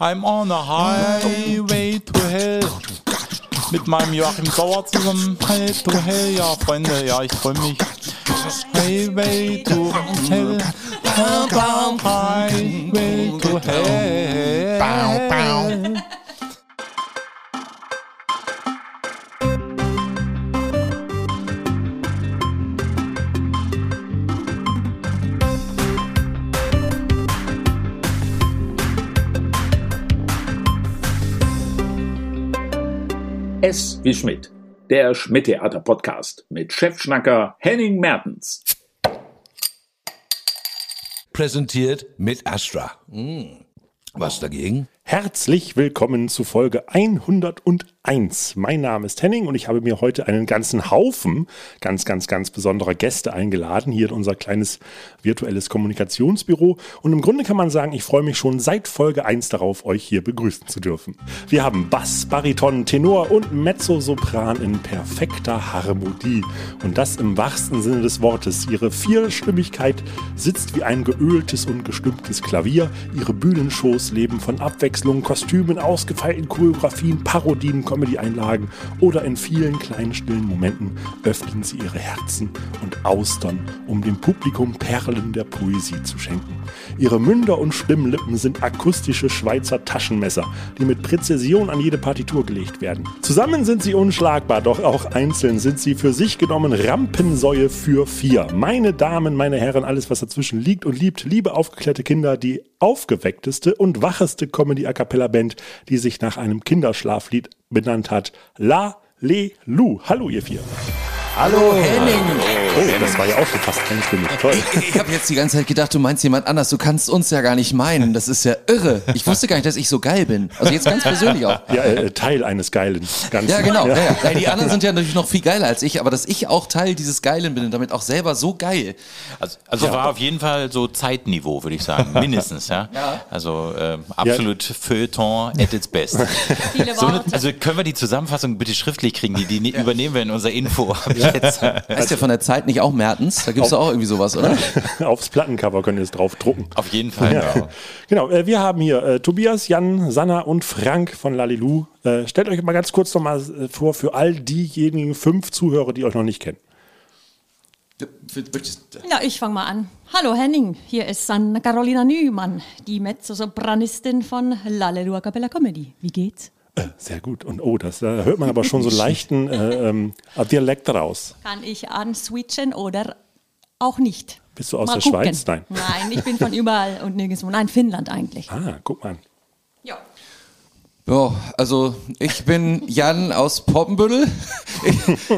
I'm on a highway to hell. Mit meinem Joachim Sauer zusammen. Highway to hell, ja, Freunde, ja, ich freue mich. Highway to hell. Highway to hell. S wie Schmidt, der Schmidt-Theater-Podcast mit Chefschnacker Henning Mertens. Präsentiert mit Astra. Hm. Was dagegen? Herzlich willkommen zu Folge 101. Mein Name ist Henning und ich habe mir heute einen ganzen Haufen ganz, ganz, ganz besonderer Gäste eingeladen, hier in unser kleines virtuelles Kommunikationsbüro. Und im Grunde kann man sagen, ich freue mich schon seit Folge 1 darauf, euch hier begrüßen zu dürfen. Wir haben Bass, Bariton, Tenor und Mezzosopran in perfekter Harmonie. Und das im wahrsten Sinne des Wortes. Ihre Vierstimmigkeit sitzt wie ein geöltes und gestimmtes Klavier. Ihre Bühnenshows leben von Abwechslung Abwechslung, Kostümen, ausgefeilten Choreografien, Parodien, Comedy-Einlagen oder in vielen kleinen stillen Momenten öffnen sie ihre Herzen und Austern, um dem Publikum Perlen der Poesie zu schenken. Ihre Münder und Stimmlippen sind akustische Schweizer Taschenmesser, die mit Präzision an jede Partitur gelegt werden. Zusammen sind sie unschlagbar, doch auch einzeln sind sie für sich genommen Rampensäue für vier. Meine Damen, meine Herren, alles was dazwischen liegt und liebt, liebe aufgeklärte Kinder, die aufgeweckteste und wacheste Comedy A Cappella Band, die sich nach einem Kinderschlaflied benannt hat. La Le Lu. Hallo ihr vier. Hallo Henning. Oh, das war ja auch schon fast einstimmig. Toll. Ich, ich habe jetzt die ganze Zeit gedacht, du meinst jemand anders. Du kannst uns ja gar nicht meinen. Das ist ja irre. Ich wusste gar nicht, dass ich so geil bin. Also jetzt ganz persönlich auch. Ja, äh, Teil eines geilen Ganzen. Ja, genau. Ja. Ja, ja. Die anderen sind ja natürlich noch viel geiler als ich, aber dass ich auch Teil dieses Geilen bin und damit auch selber so geil. Also, also war auf jeden Fall so Zeitniveau, würde ich sagen. Mindestens, ja. Ja. Also ähm, absolut Feuilleton at its best. Viele So also können wir die Zusammenfassung bitte schriftlich kriegen? Die, die ne- übernehmen wir in unser Info. Jetzt. Heißt ja von der Zeit nicht auch Mertens? Da gibt's doch auch irgendwie sowas, oder? Aufs Plattencover könnt ihr es drauf drucken. Auf jeden Fall. Ja. Genau, äh, wir haben hier äh, Tobias, Jan, Sanna und Frank von Lalilu. Äh, stellt euch mal ganz kurz noch mal äh, vor für all diejenigen fünf Zuhörer, die euch noch nicht kennen. Ja, ich fange mal an. Hallo Henning, hier ist Sanna Carolina Nümann, die Mezzosopranistin von Lalelu a Cappella Comedy. Wie geht's? Äh, sehr gut. Und oh, das da hört man aber schon so leichten äh, ähm, Dialekt raus. Kann ich answitchen oder auch nicht? Bist du aus Mal der gucken. Schweiz? Nein. Nein, ich bin von überall und nirgendwo. Nein, Finnland eigentlich. Ah, guck mal. an. Ja. Ja, also ich bin Jan aus Poppenbüttel.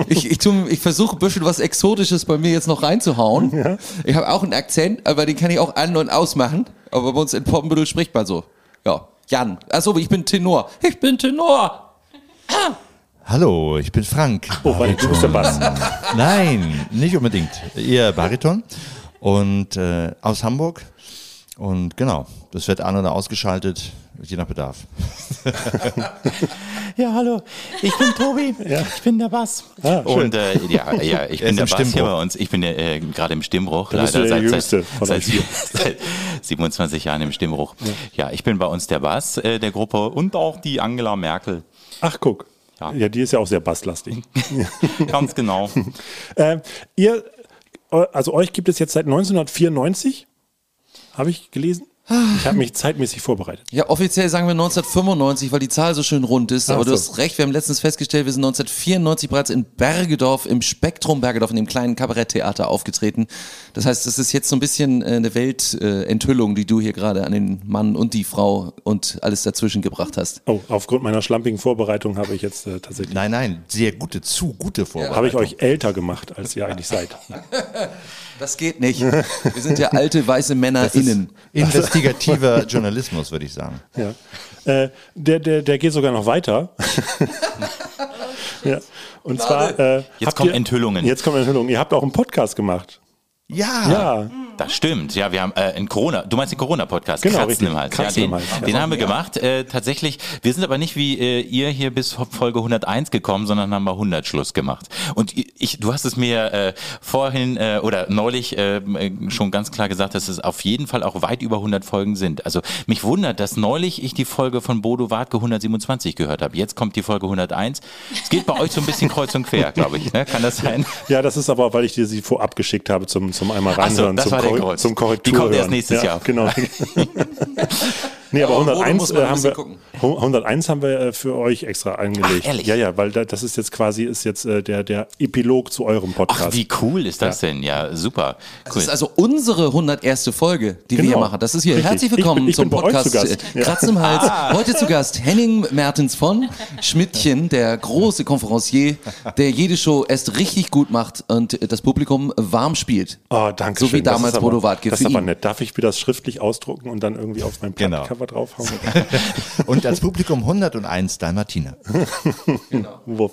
Ich, ich, ich, ich versuche ein bisschen was Exotisches bei mir jetzt noch reinzuhauen. Ich habe auch einen Akzent, aber den kann ich auch an- und ausmachen. Aber bei uns in Poppenbüttel spricht man so. Ja, Jan. Achso, ich bin Tenor. Ich bin Tenor. Hallo, ich bin Frank. Oh, warte, du bist der Bass. Nein, nicht unbedingt. Ihr Bariton und äh, aus Hamburg. Und genau, das wird an- oder ausgeschaltet, je nach Bedarf. Ja, hallo, ich bin Tobi, ich bin der Bass. Ah, und äh, ja, ja, ich Er bin der im Bass hier bei uns. Ich bin äh, gerade im Stimmbruch, Da bist du leider der seit, Jüngste seit, von seit, seit 27 Jahren im Stimmbruch. Ja. ich bin bei uns der Bass äh, der Gruppe und auch die Angela Merkel. Ach, guck. Ja. Ja. die ist ja auch sehr basslastig. Ganz genau. äh, ihr, eu- also euch gibt es jetzt seit 1994, habe ich gelesen. Ich habe mich zeitmäßig vorbereitet. Ja, offiziell sagen wir 1995, weil die Zahl so schön rund ist. Aber Ach du so. hast recht, wir haben letztens festgestellt, wir sind 1994 bereits in Bergedorf, im Spektrum Bergedorf, in dem kleinen Kabaretttheater aufgetreten. Das heißt, es ist jetzt so ein bisschen äh, eine Weltenthüllung, äh, Enthüllung, die du hier gerade an den Mann und die Frau und alles dazwischen gebracht hast. Oh, aufgrund meiner schlampigen Vorbereitung habe ich jetzt äh, tatsächlich, Nein, nein, sehr gute, zu gute Vorbereitung. habe ich euch älter gemacht, als ihr eigentlich seid. Das geht nicht. Wir sind ja alte weiße Männer innen. Investigativer Journalismus, würde ich sagen. Ja. Äh, der, der, der geht sogar noch weiter. ja. Und zwar. Äh, Jetzt kommen ihr- Enthüllungen. Jetzt kommen Enthüllungen. Ihr habt auch einen Podcast gemacht. Ja, Ja. Das stimmt, ja, wir haben äh, einen Corona, du meinst den Corona-Podcast, Genau, Kratzen richtig. im Hals. Kratzen ja, im den, Hals. den haben wir gemacht, äh, tatsächlich. Wir sind aber nicht wie äh, ihr hier bis Folge 101 gekommen, sondern haben mal 100 Schluss gemacht. Und ich, du hast es mir äh, vorhin äh, oder neulich äh, schon ganz klar gesagt, dass es auf jeden Fall auch weit über 100 Folgen sind. Also mich wundert, dass neulich ich die Folge von Bodo Wartke 127 gehört habe. Jetzt kommt die Folge 101. Es geht bei euch so ein bisschen kreuz und quer, glaube ich. Ne? Kann das sein? Ja, das ist aber, weil ich dir sie vorab geschickt habe zum, zum einmal so, reinhören, das zum, zum Korrektur. Die kommt erst nächstes ja, Jahr. Genau. nee, aber Oh, Bodo 101 muss man ein äh, haben wir, bisschen gucken. 101 haben wir äh, für euch extra angelegt. Ach, ehrlich? Ja, ja, weil da, das ist jetzt quasi ist jetzt äh, der, der Epilog zu eurem Podcast. Ach, wie cool ist das denn? Ja, super. Das Cool. ist also unsere 101. Folge, die wir Genau. hier machen. Das ist hier. Richtig. Herzlich Ich bin- willkommen ich zum bei euch Podcast zu äh, Ja. Kratzen im Hals. Heute zu Gast Henning Mertens von Schmidtchen, der große Konferencier, der jede Show erst richtig gut macht und äh, das Publikum warm spielt. Oh, danke So wie schön. Das damals ist aber- Bodo Wartke Das ist aber ihn. nett. Darf ich mir das schriftlich ausdrucken und dann irgendwie auf mein Genau. Plattencover draufhauen? Und als Publikum 101 Dalmatiner. Wuff.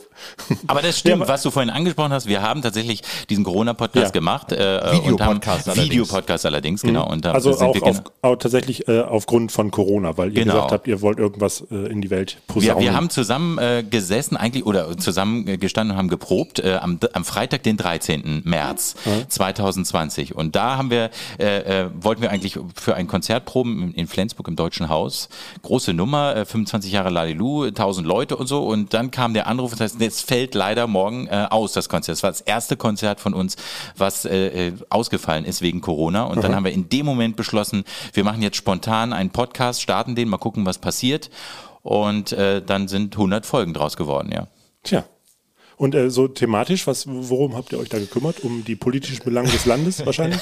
Aber das stimmt, Ja, aber- was du vorhin angesprochen hast. Wir haben tatsächlich diesen Corona-Podcast Ja. gemacht. Äh, Videopodcast allerdings. Videopodcast allerdings, genau. Und da Also sind auch, wir, auf, genau- auch tatsächlich äh, aufgrund von Corona, weil ihr Genau. gesagt habt, ihr wollt irgendwas äh, in die Welt posaunen. wir haben zusammen äh, gesessen eigentlich oder zusammen äh, gestanden und haben geprobt äh, am, am Freitag, den 13. März 2020. Und da haben wir, äh, äh, wollten wir eigentlich für ein Konzert proben in, Flensburg im Deutschen Haus. Große Nummer, äh, 25 Jahre Lalilu, 1000 Leute und so. Und dann kam der Anruf, das heißt, es fällt leider morgen äh, aus, das Konzert. Das war das erste Konzert von uns, was äh, äh, ausgefallen ist wegen Corona. Und dann haben wir in dem Moment beschlossen, wir machen jetzt spontan einen Podcast, starten den, mal gucken, was passiert. Und äh, dann sind 100 Folgen draus geworden, ja. Tja. Und äh, so thematisch, was, worum habt ihr euch da gekümmert? Um die politischen Belange des Landes wahrscheinlich?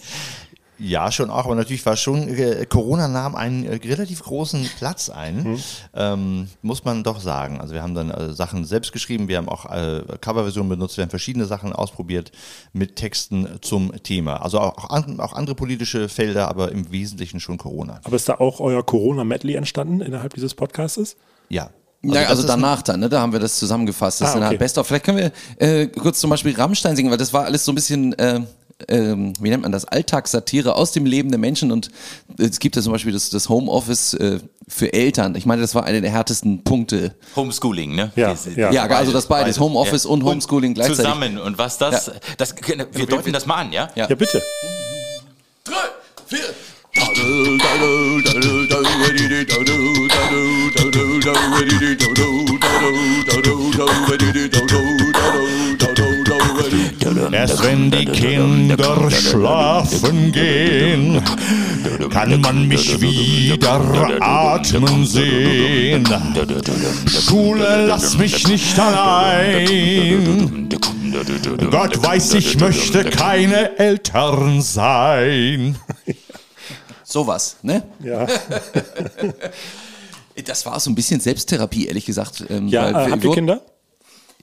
Ja, schon auch, aber natürlich war schon, äh, Corona nahm einen äh, relativ großen Platz ein, ähm, muss man doch sagen. Also wir haben dann äh, Sachen selbst geschrieben, wir haben auch äh, Coverversionen benutzt, wir haben verschiedene Sachen ausprobiert mit Texten zum Thema. Also auch, auch, an, auch andere politische Felder, aber im Wesentlichen schon Corona. Aber ist da auch euer Corona-Medley entstanden innerhalb dieses Podcastes? Ja. Ja, das also ist danach dann, ne? da haben wir das zusammengefasst. Das Ah, ist okay. der Best of. Vielleicht können wir äh, kurz zum Beispiel Rammstein singen, weil das war alles so ein bisschen, äh, ähm, wie nennt man das, Alltagssatire aus dem Leben der Menschen und es gibt ja zum Beispiel das, das Homeoffice äh, für Eltern. Ich meine, das war einer der härtesten Punkte. Homeschooling, ne? Ja, ja. Ja, also das beides, Homeoffice und Homeschooling gleichzeitig. Zusammen. Und was das, das, wir deuten das mal an, ja? Ja. Ja, bitte. Drei, vier. Erst wenn die Kinder schlafen gehen, kann man mich wieder atmen sehen. Schule, lass mich nicht allein. Gott weiß, ich möchte keine Eltern sein. Sowas, ne? Ja, Das war so ein bisschen Selbsttherapie, ehrlich gesagt. ähm, ja weil äh, wir habt ihr Kinder?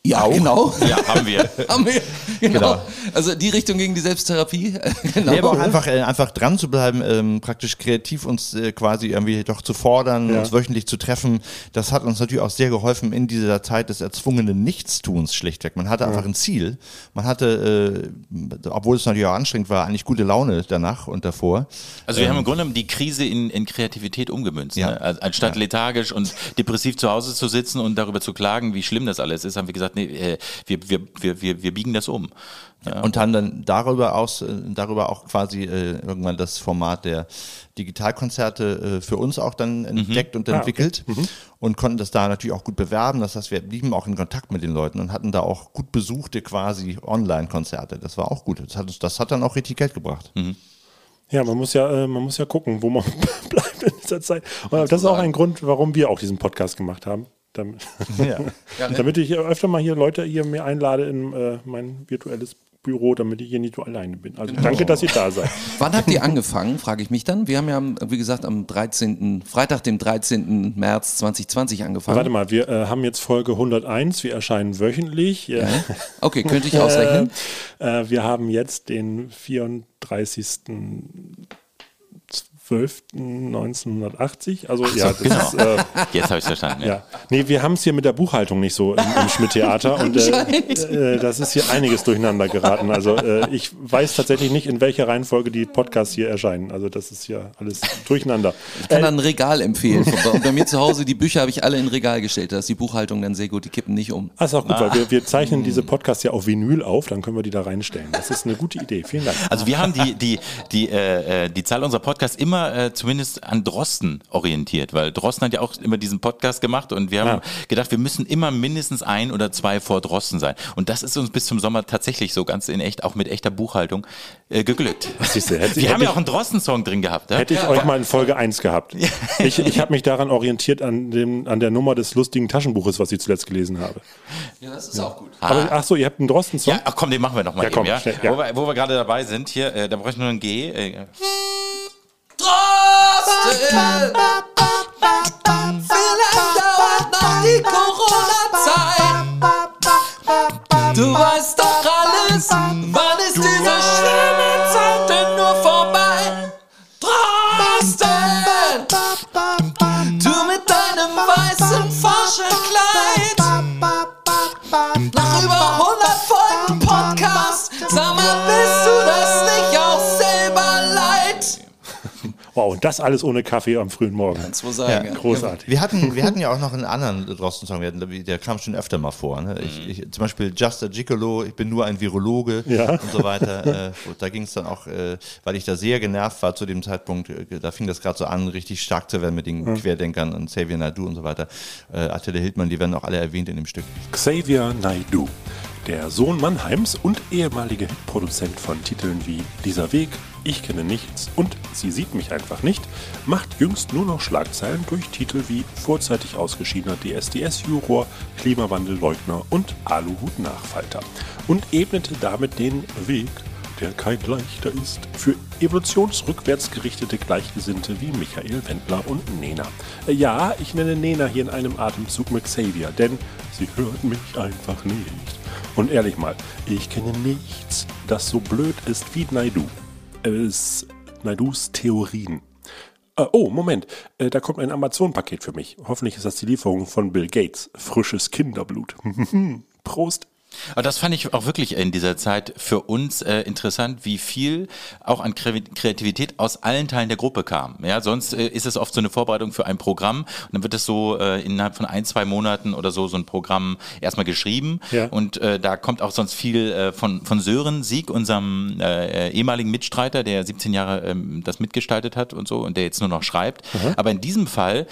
Ja, genau. Ja, haben wir. Haben wir, genau. Also die Richtung gegen die Selbsttherapie. genau. Nee, aber auch einfach, äh, einfach dran zu bleiben, ähm, praktisch kreativ uns äh, quasi irgendwie doch zu fordern, Ja. uns wöchentlich zu treffen. Das hat uns natürlich auch sehr geholfen in dieser Zeit des erzwungenen Nichtstuns schlichtweg. Man hatte einfach ein Ziel. Man hatte, äh, obwohl es natürlich auch anstrengend war, eigentlich gute Laune danach und davor. Also wir haben im Grunde genommen die Krise in, in Kreativität umgemünzt. Ja. Ne? Anstatt lethargisch und depressiv zu Hause zu sitzen und darüber zu klagen, wie schlimm das alles ist, haben wir gesagt, nee, äh, wir, wir, wir, wir, wir biegen das um. Ja. Und haben dann darüber aus, äh, darüber auch quasi äh, irgendwann das Format der Digitalkonzerte äh, für uns auch dann entdeckt und entwickelt und konnten das da natürlich auch gut bewerben. Das heißt, wir blieben auch in Kontakt mit den Leuten und hatten da auch gut besuchte quasi Online-Konzerte. Das war auch gut. Das hat, uns- das hat dann auch richtig Geld gebracht. Ja, man muss ja, äh, man muss ja gucken, wo man bleibt in dieser Zeit. Und das ist auch ein Grund, warum wir auch diesen Podcast gemacht haben. Damit, damit ich öfter mal hier Leute hier mir einlade in äh, mein virtuelles Büro, damit ich hier nicht so alleine bin. Also danke, dass ihr da seid. Wann habt ihr angefangen, frage ich mich dann. Wir haben ja, wie gesagt, am 13., Freitag, dem 13. März 2020 angefangen. Warte mal, wir äh, haben jetzt Folge 101, wir erscheinen wöchentlich. Ja. Okay, könnte ich ausrechnen. Äh, wir haben jetzt den 34. 12.1980. Also ja, das genau. ist, äh, Jetzt habe ich verstanden. Ja. ja. Nee, wir haben es hier mit der Buchhaltung nicht so im, im Schmidt-Theater und äh, äh, das ist hier einiges durcheinander geraten. Also äh, ich weiß tatsächlich nicht, in welcher Reihenfolge die Podcasts hier erscheinen. Also das ist hier alles durcheinander. Ich kann dann ein Regal empfehlen. Bei, bei mir zu Hause, die Bücher habe ich alle in Regal gestellt. Da ist die Buchhaltung dann sehr gut, die kippen nicht um. Ah, ist auch gut, weil wir, wir zeichnen diese Podcasts ja auf Vinyl auf, dann können wir die da reinstellen. Das ist eine gute Idee. Vielen Dank. Also wir haben die, die, die, äh, äh, die Zahl unserer Podcasts immer äh, zumindest an Drosten orientiert, weil Drosten hat ja auch immer diesen Podcast gemacht und wir haben Ja. gedacht, wir müssen immer mindestens ein oder zwei vor Drosten sein. Und das ist uns bis zum Sommer tatsächlich so ganz in echt, auch mit echter Buchhaltung, äh, geglückt. Siehst du, hätte- wir haben ja auch einen Drosten-Song drin gehabt. Ja? Hätte ich euch mal in Folge 1 gehabt. Ich, ich habe mich daran orientiert an, dem, an der Nummer des lustigen Taschenbuches, was ich zuletzt gelesen habe. Ja, das ist auch gut. Aber ach so, ihr habt einen Drosten-Song? Ja, ach komm, den machen wir noch mal Ja, komm, eben, ja? schnell, ja. Wo, wir, wo wir gerade dabei sind, hier, äh, da brauche ich nur ein G. Äh, Drosten! Vielleicht dauert noch die Corona-Zeit. Du weißt doch alles. Wann ist diese schlimme Zeit denn nur vorbei? Drosten! Du mit deinem weißen Forschenkleid. Nach über 100 Folgen Podcast. Sag mal, bist du Wow, und das alles ohne Kaffee am frühen Morgen. Kannst wohl sagen. ja. Großartig. Wir hatten, wir hatten ja auch noch einen anderen wir hatten- der kam schon öfter mal vor. Ne? Ich, ich, zum Beispiel Just a Gigolo, ich bin nur ein Virologe Ja. und so weiter. Äh, und da ging es dann auch, äh, weil ich da sehr genervt war zu dem Zeitpunkt, äh, da fing das gerade so an, richtig stark zu werden mit den Querdenkern und Xavier Naidu und so weiter. Äh, Attila Hildmann, die werden auch alle erwähnt in dem Stück. Xavier Naidu, der Sohn Mannheims und ehemalige Hitproduzent von Titeln wie Dieser Weg, Ich kenne nichts und Sie sieht mich einfach nicht, macht jüngst nur noch Schlagzeilen durch Titel wie Vorzeitig ausgeschiedener DSDS-Juror, Klimawandelleugner und Aluhut-Nachfalter und ebnete damit den Weg, der kein leichter ist, für evolutionsrückwärts gerichtete Gleichgesinnte wie Michael Wendler und Nena. Äh, Ja, ich nenne Nena hier in einem Atemzug mit Xavier, denn sie hört mich einfach nicht. Und ehrlich mal, ich kenne nichts, das so blöd ist wie Naidu. Es Naidus Theorien. Äh, oh, Moment, äh, da kommt ein Amazon-Paket für mich. Hoffentlich ist das die Lieferung von Bill Gates. Frisches Kinderblut. Prost. Aber das fand ich auch wirklich in dieser Zeit für uns äh, interessant, wie viel auch an Kre Kreativität aus allen Teilen der Gruppe kam. Ja, sonst äh, ist es oft so eine Vorbereitung für ein Programm und dann wird es so äh, innerhalb von ein, zwei Monaten oder so so ein Programm erstmal geschrieben Ja. und äh, da kommt auch sonst viel äh, von, von Sören Sieg, unserem äh, ehemaligen Mitstreiter, der 17 Jahre ähm, das mitgestaltet hat und so und der jetzt nur noch schreibt. Aber in diesem Fall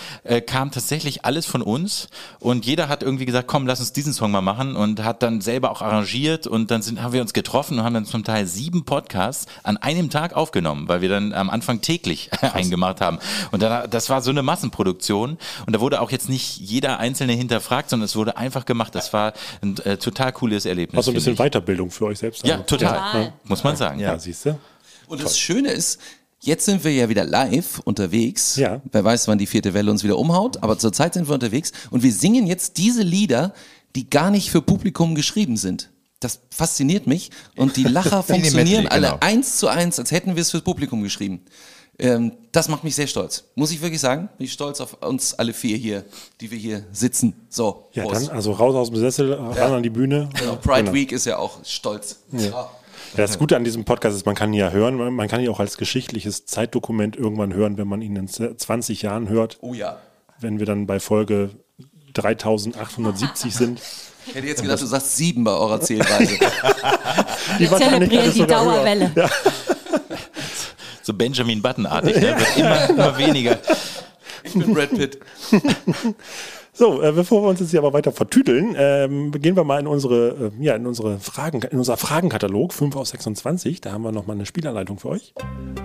kam tatsächlich alles von uns und jeder hat irgendwie gesagt, komm, lass uns diesen Song mal machen und hat dann selber auch arrangiert und dann sind, haben wir uns getroffen und haben dann zum Teil sieben Podcasts an einem Tag aufgenommen, weil wir dann am Anfang täglich eingemacht haben. Und dann, das war so eine Massenproduktion und da wurde auch jetzt nicht jeder Einzelne hinterfragt, sondern es wurde einfach gemacht. Das war ein äh, total cooles Erlebnis. War so ein bisschen Weiterbildung für euch selbst. Ja, Also, total. Total. Muss man sagen. Ja, siehst du? Und das Schöne ist, jetzt sind wir ja wieder live unterwegs. Ja. Wer weiß, wann die vierte Welle uns wieder umhaut, aber zurzeit sind wir unterwegs und wir singen jetzt diese Lieder, die gar nicht für Publikum geschrieben sind. Das fasziniert mich und die Lacher funktionieren alle genau. eins zu eins, als hätten wir es fürs Publikum geschrieben. Ähm, das macht mich sehr stolz. Muss ich wirklich sagen? Bin ich stolz auf uns alle vier hier, die wir hier sitzen. So, Ja, Prost. dann also raus aus dem Sessel, ran an die Bühne. Genau, Pride Genau. Week ist ja auch stolz. Ja. Ja, das Gute an diesem Podcast ist, man kann ihn ja hören, man- man kann ihn auch als geschichtliches Zeitdokument irgendwann hören, wenn man ihn in 20 Jahren hört, Oh ja. wenn wir dann bei Folge 3870 sind. Ich hätte jetzt gedacht, du sagst sieben bei eurer Zählweise. Die Zelebrieren die. Dauerwelle. So Benjamin Button-artig, ne? immer, immer weniger. Ich bin Brad Pitt. So, äh, bevor wir uns jetzt hier aber weiter vertüdeln, ähm, gehen wir mal in unsere, äh, ja, in unsere Fragen, in unser Fragenkatalog 5 aus 26. Da haben wir nochmal eine Spielanleitung für euch.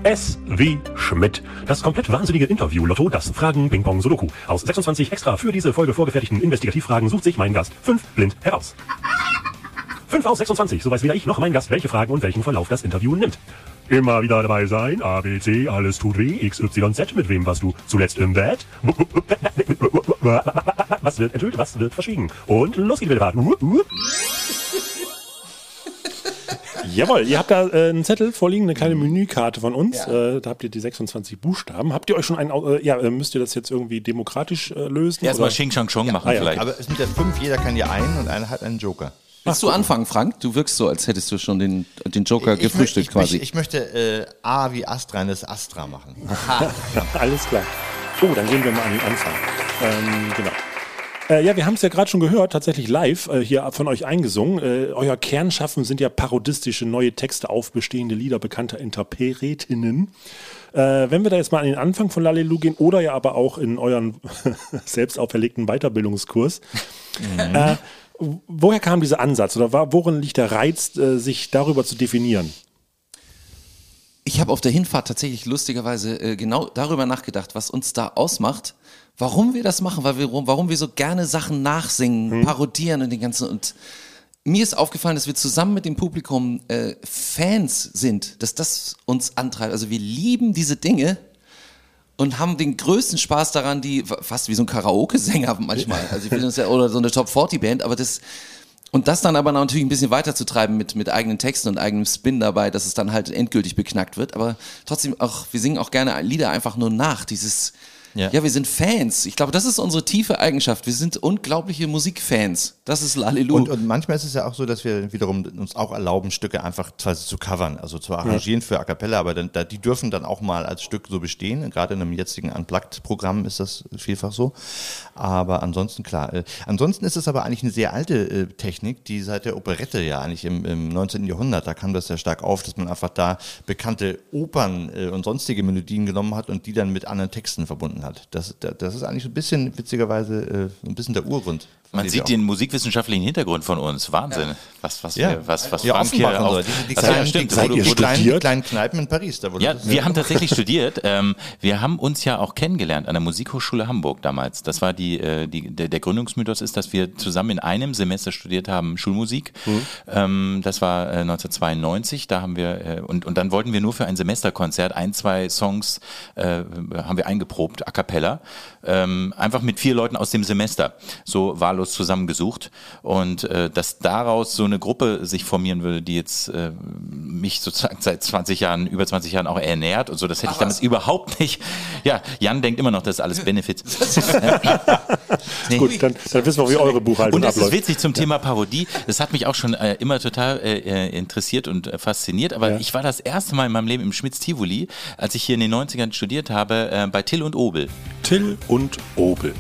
S wie Schmidt. Das komplett wahnsinnige Interview-Lotto, das Fragen Ping Pong Sudoku. Aus 26 extra für diese Folge vorgefertigten Investigativfragen sucht sich mein Gast fünf blind heraus. 5 aus 26, so weiß weder ich noch mein Gast, welche Fragen und welchen Verlauf das Interview nimmt. Immer wieder dabei sein, A, B, C, alles tut weh, X, Y, Z, mit wem warst du zuletzt im Bett? Was wird enthüllt, was wird verschwiegen? Und los geht die Fahrt. Jawohl, ihr habt da äh, einen Zettel vorliegen, eine kleine Menükarte von uns. Äh, da habt ihr die 26 Buchstaben. Habt ihr euch schon einen, äh, ja, äh, müsst ihr das jetzt irgendwie demokratisch äh, lösen? Erstmal? Xing Shang Chong machen Ah, ja. vielleicht. Aber es sind ja fünf, jeder kann ja einen und einer hat einen Joker. Willst du anfangen, Frank? Du wirkst so, als hättest du schon den, den Joker Ich- gefrühstückt ich, quasi. Ich, ich möchte äh, A wie Astra, das Astra machen. Alles klar. Oh, dann gehen wir mal an den Anfang. Ähm, genau. Äh, ja, wir haben es ja gerade schon gehört, tatsächlich live äh, hier von euch eingesungen. Äh, euer Kernschaffen sind ja parodistische neue Texte auf bestehende Lieder bekannter Interpretinnen. Äh, wenn wir da jetzt mal an den Anfang von Lalelu gehen oder ja aber auch in euren selbst auferlegten Weiterbildungskurs. Äh, woher kam dieser Ansatz oder war, worin liegt der Reiz, äh, sich darüber zu definieren? Ich habe auf der Hinfahrt tatsächlich lustigerweise äh, genau darüber nachgedacht, was uns da ausmacht, warum wir das machen, weil wir, warum wir so gerne Sachen nachsingen, parodieren und den ganzen und mir ist aufgefallen, dass wir zusammen mit dem Publikum äh, Fans sind, dass das uns antreibt. Also wir lieben diese Dinge und haben den größten Spaß daran, die fast wie so ein Karaoke-Sänger manchmal. Also ich will das ja oder so eine Top 40 Band, aber das und das dann aber natürlich ein bisschen weiterzutreiben mit, mit eigenen Texten und eigenem Spin dabei, dass es dann halt endgültig beknackt wird. Aber trotzdem auch, wir singen auch gerne Lieder einfach nur nach. Dieses, ja, Ja. wir sind Fans. Ich glaube, das ist unsere tiefe Eigenschaft. Wir sind unglaubliche Musikfans. Das ist Lalelu. Und, und manchmal ist es ja auch so, dass wir wiederum uns auch erlauben, Stücke einfach zu covern, also zu arrangieren für A Cappella, aber dann, da, die dürfen dann auch mal als Stück so bestehen. Gerade in einem jetzigen Unplugged-Programm ist das vielfach so. Aber ansonsten, klar. Äh, ansonsten ist es aber eigentlich eine sehr alte äh, Technik, die seit der Operette ja eigentlich im, im 19. Jahrhundert, da kam das ja stark auf, dass man einfach da bekannte Opern äh, und sonstige Melodien genommen hat und die dann mit anderen Texten verbunden hat. Das, da- das ist eigentlich ein bisschen, witzigerweise, äh, ein bisschen der Urgrund. Man sieht wir den musikwissenschaftlichen Hintergrund von uns. Wahnsinn. Was, was, Ja. wir, was, was ja, Frank hier auch. Die, die, was- kleinen, ja, stimmt. die, wo, du- wo kleinen, die kleinen Kneipen in Paris. Da wurde Ja, wir haben tatsächlich studiert. Ähm, wir haben uns ja auch kennengelernt an der Musikhochschule Hamburg damals. Das war die, äh, die der, der Gründungsmythos ist, dass wir zusammen in einem Semester studiert haben Schulmusik. Ähm, das war äh, 1992. Da haben wir äh, und und dann wollten wir nur für ein Semesterkonzert ein zwei Songs äh, haben wir eingeprobt a cappella. Ähm, einfach mit vier Leuten aus dem Semester so wahllos zusammengesucht und äh, dass daraus so eine Gruppe sich formieren würde, die jetzt äh, mich sozusagen seit 20 Jahren, über 20 Jahren auch ernährt und so, das hätte ich damals überhaupt nicht. Ja, Jan denkt immer noch, das ist alles Benefits. Nee. Gut, dann, dann wissen wir, wie eure Buchhaltung Und das ist abläuft. witzig zum Thema Parodie. Das hat mich auch schon äh, immer total äh, äh, interessiert und äh, fasziniert. Aber Ja. ich war das erste Mal in meinem Leben im Schmitz-Tivoli, als ich hier in den 90ern studiert habe, äh, bei Till und Obel. Till und Obel.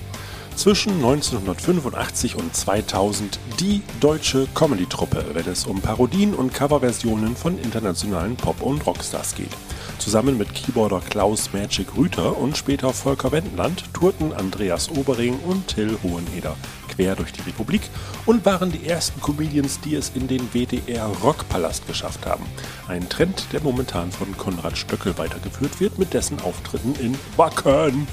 Zwischen 1985 und 2000 die deutsche Comedy-Truppe, wenn es um Parodien und Coverversionen von internationalen Pop- und Rockstars geht. Zusammen mit Keyboarder Klaus Magic Rüther und später Volker Wendland tourten Andreas Obering und Till Hoheneder quer durch die Republik und waren die ersten Comedians, die es in den WDR Rockpalast geschafft haben. Ein Trend, der momentan von Konrad Stöckel weitergeführt wird mit dessen Auftritten in Wacken.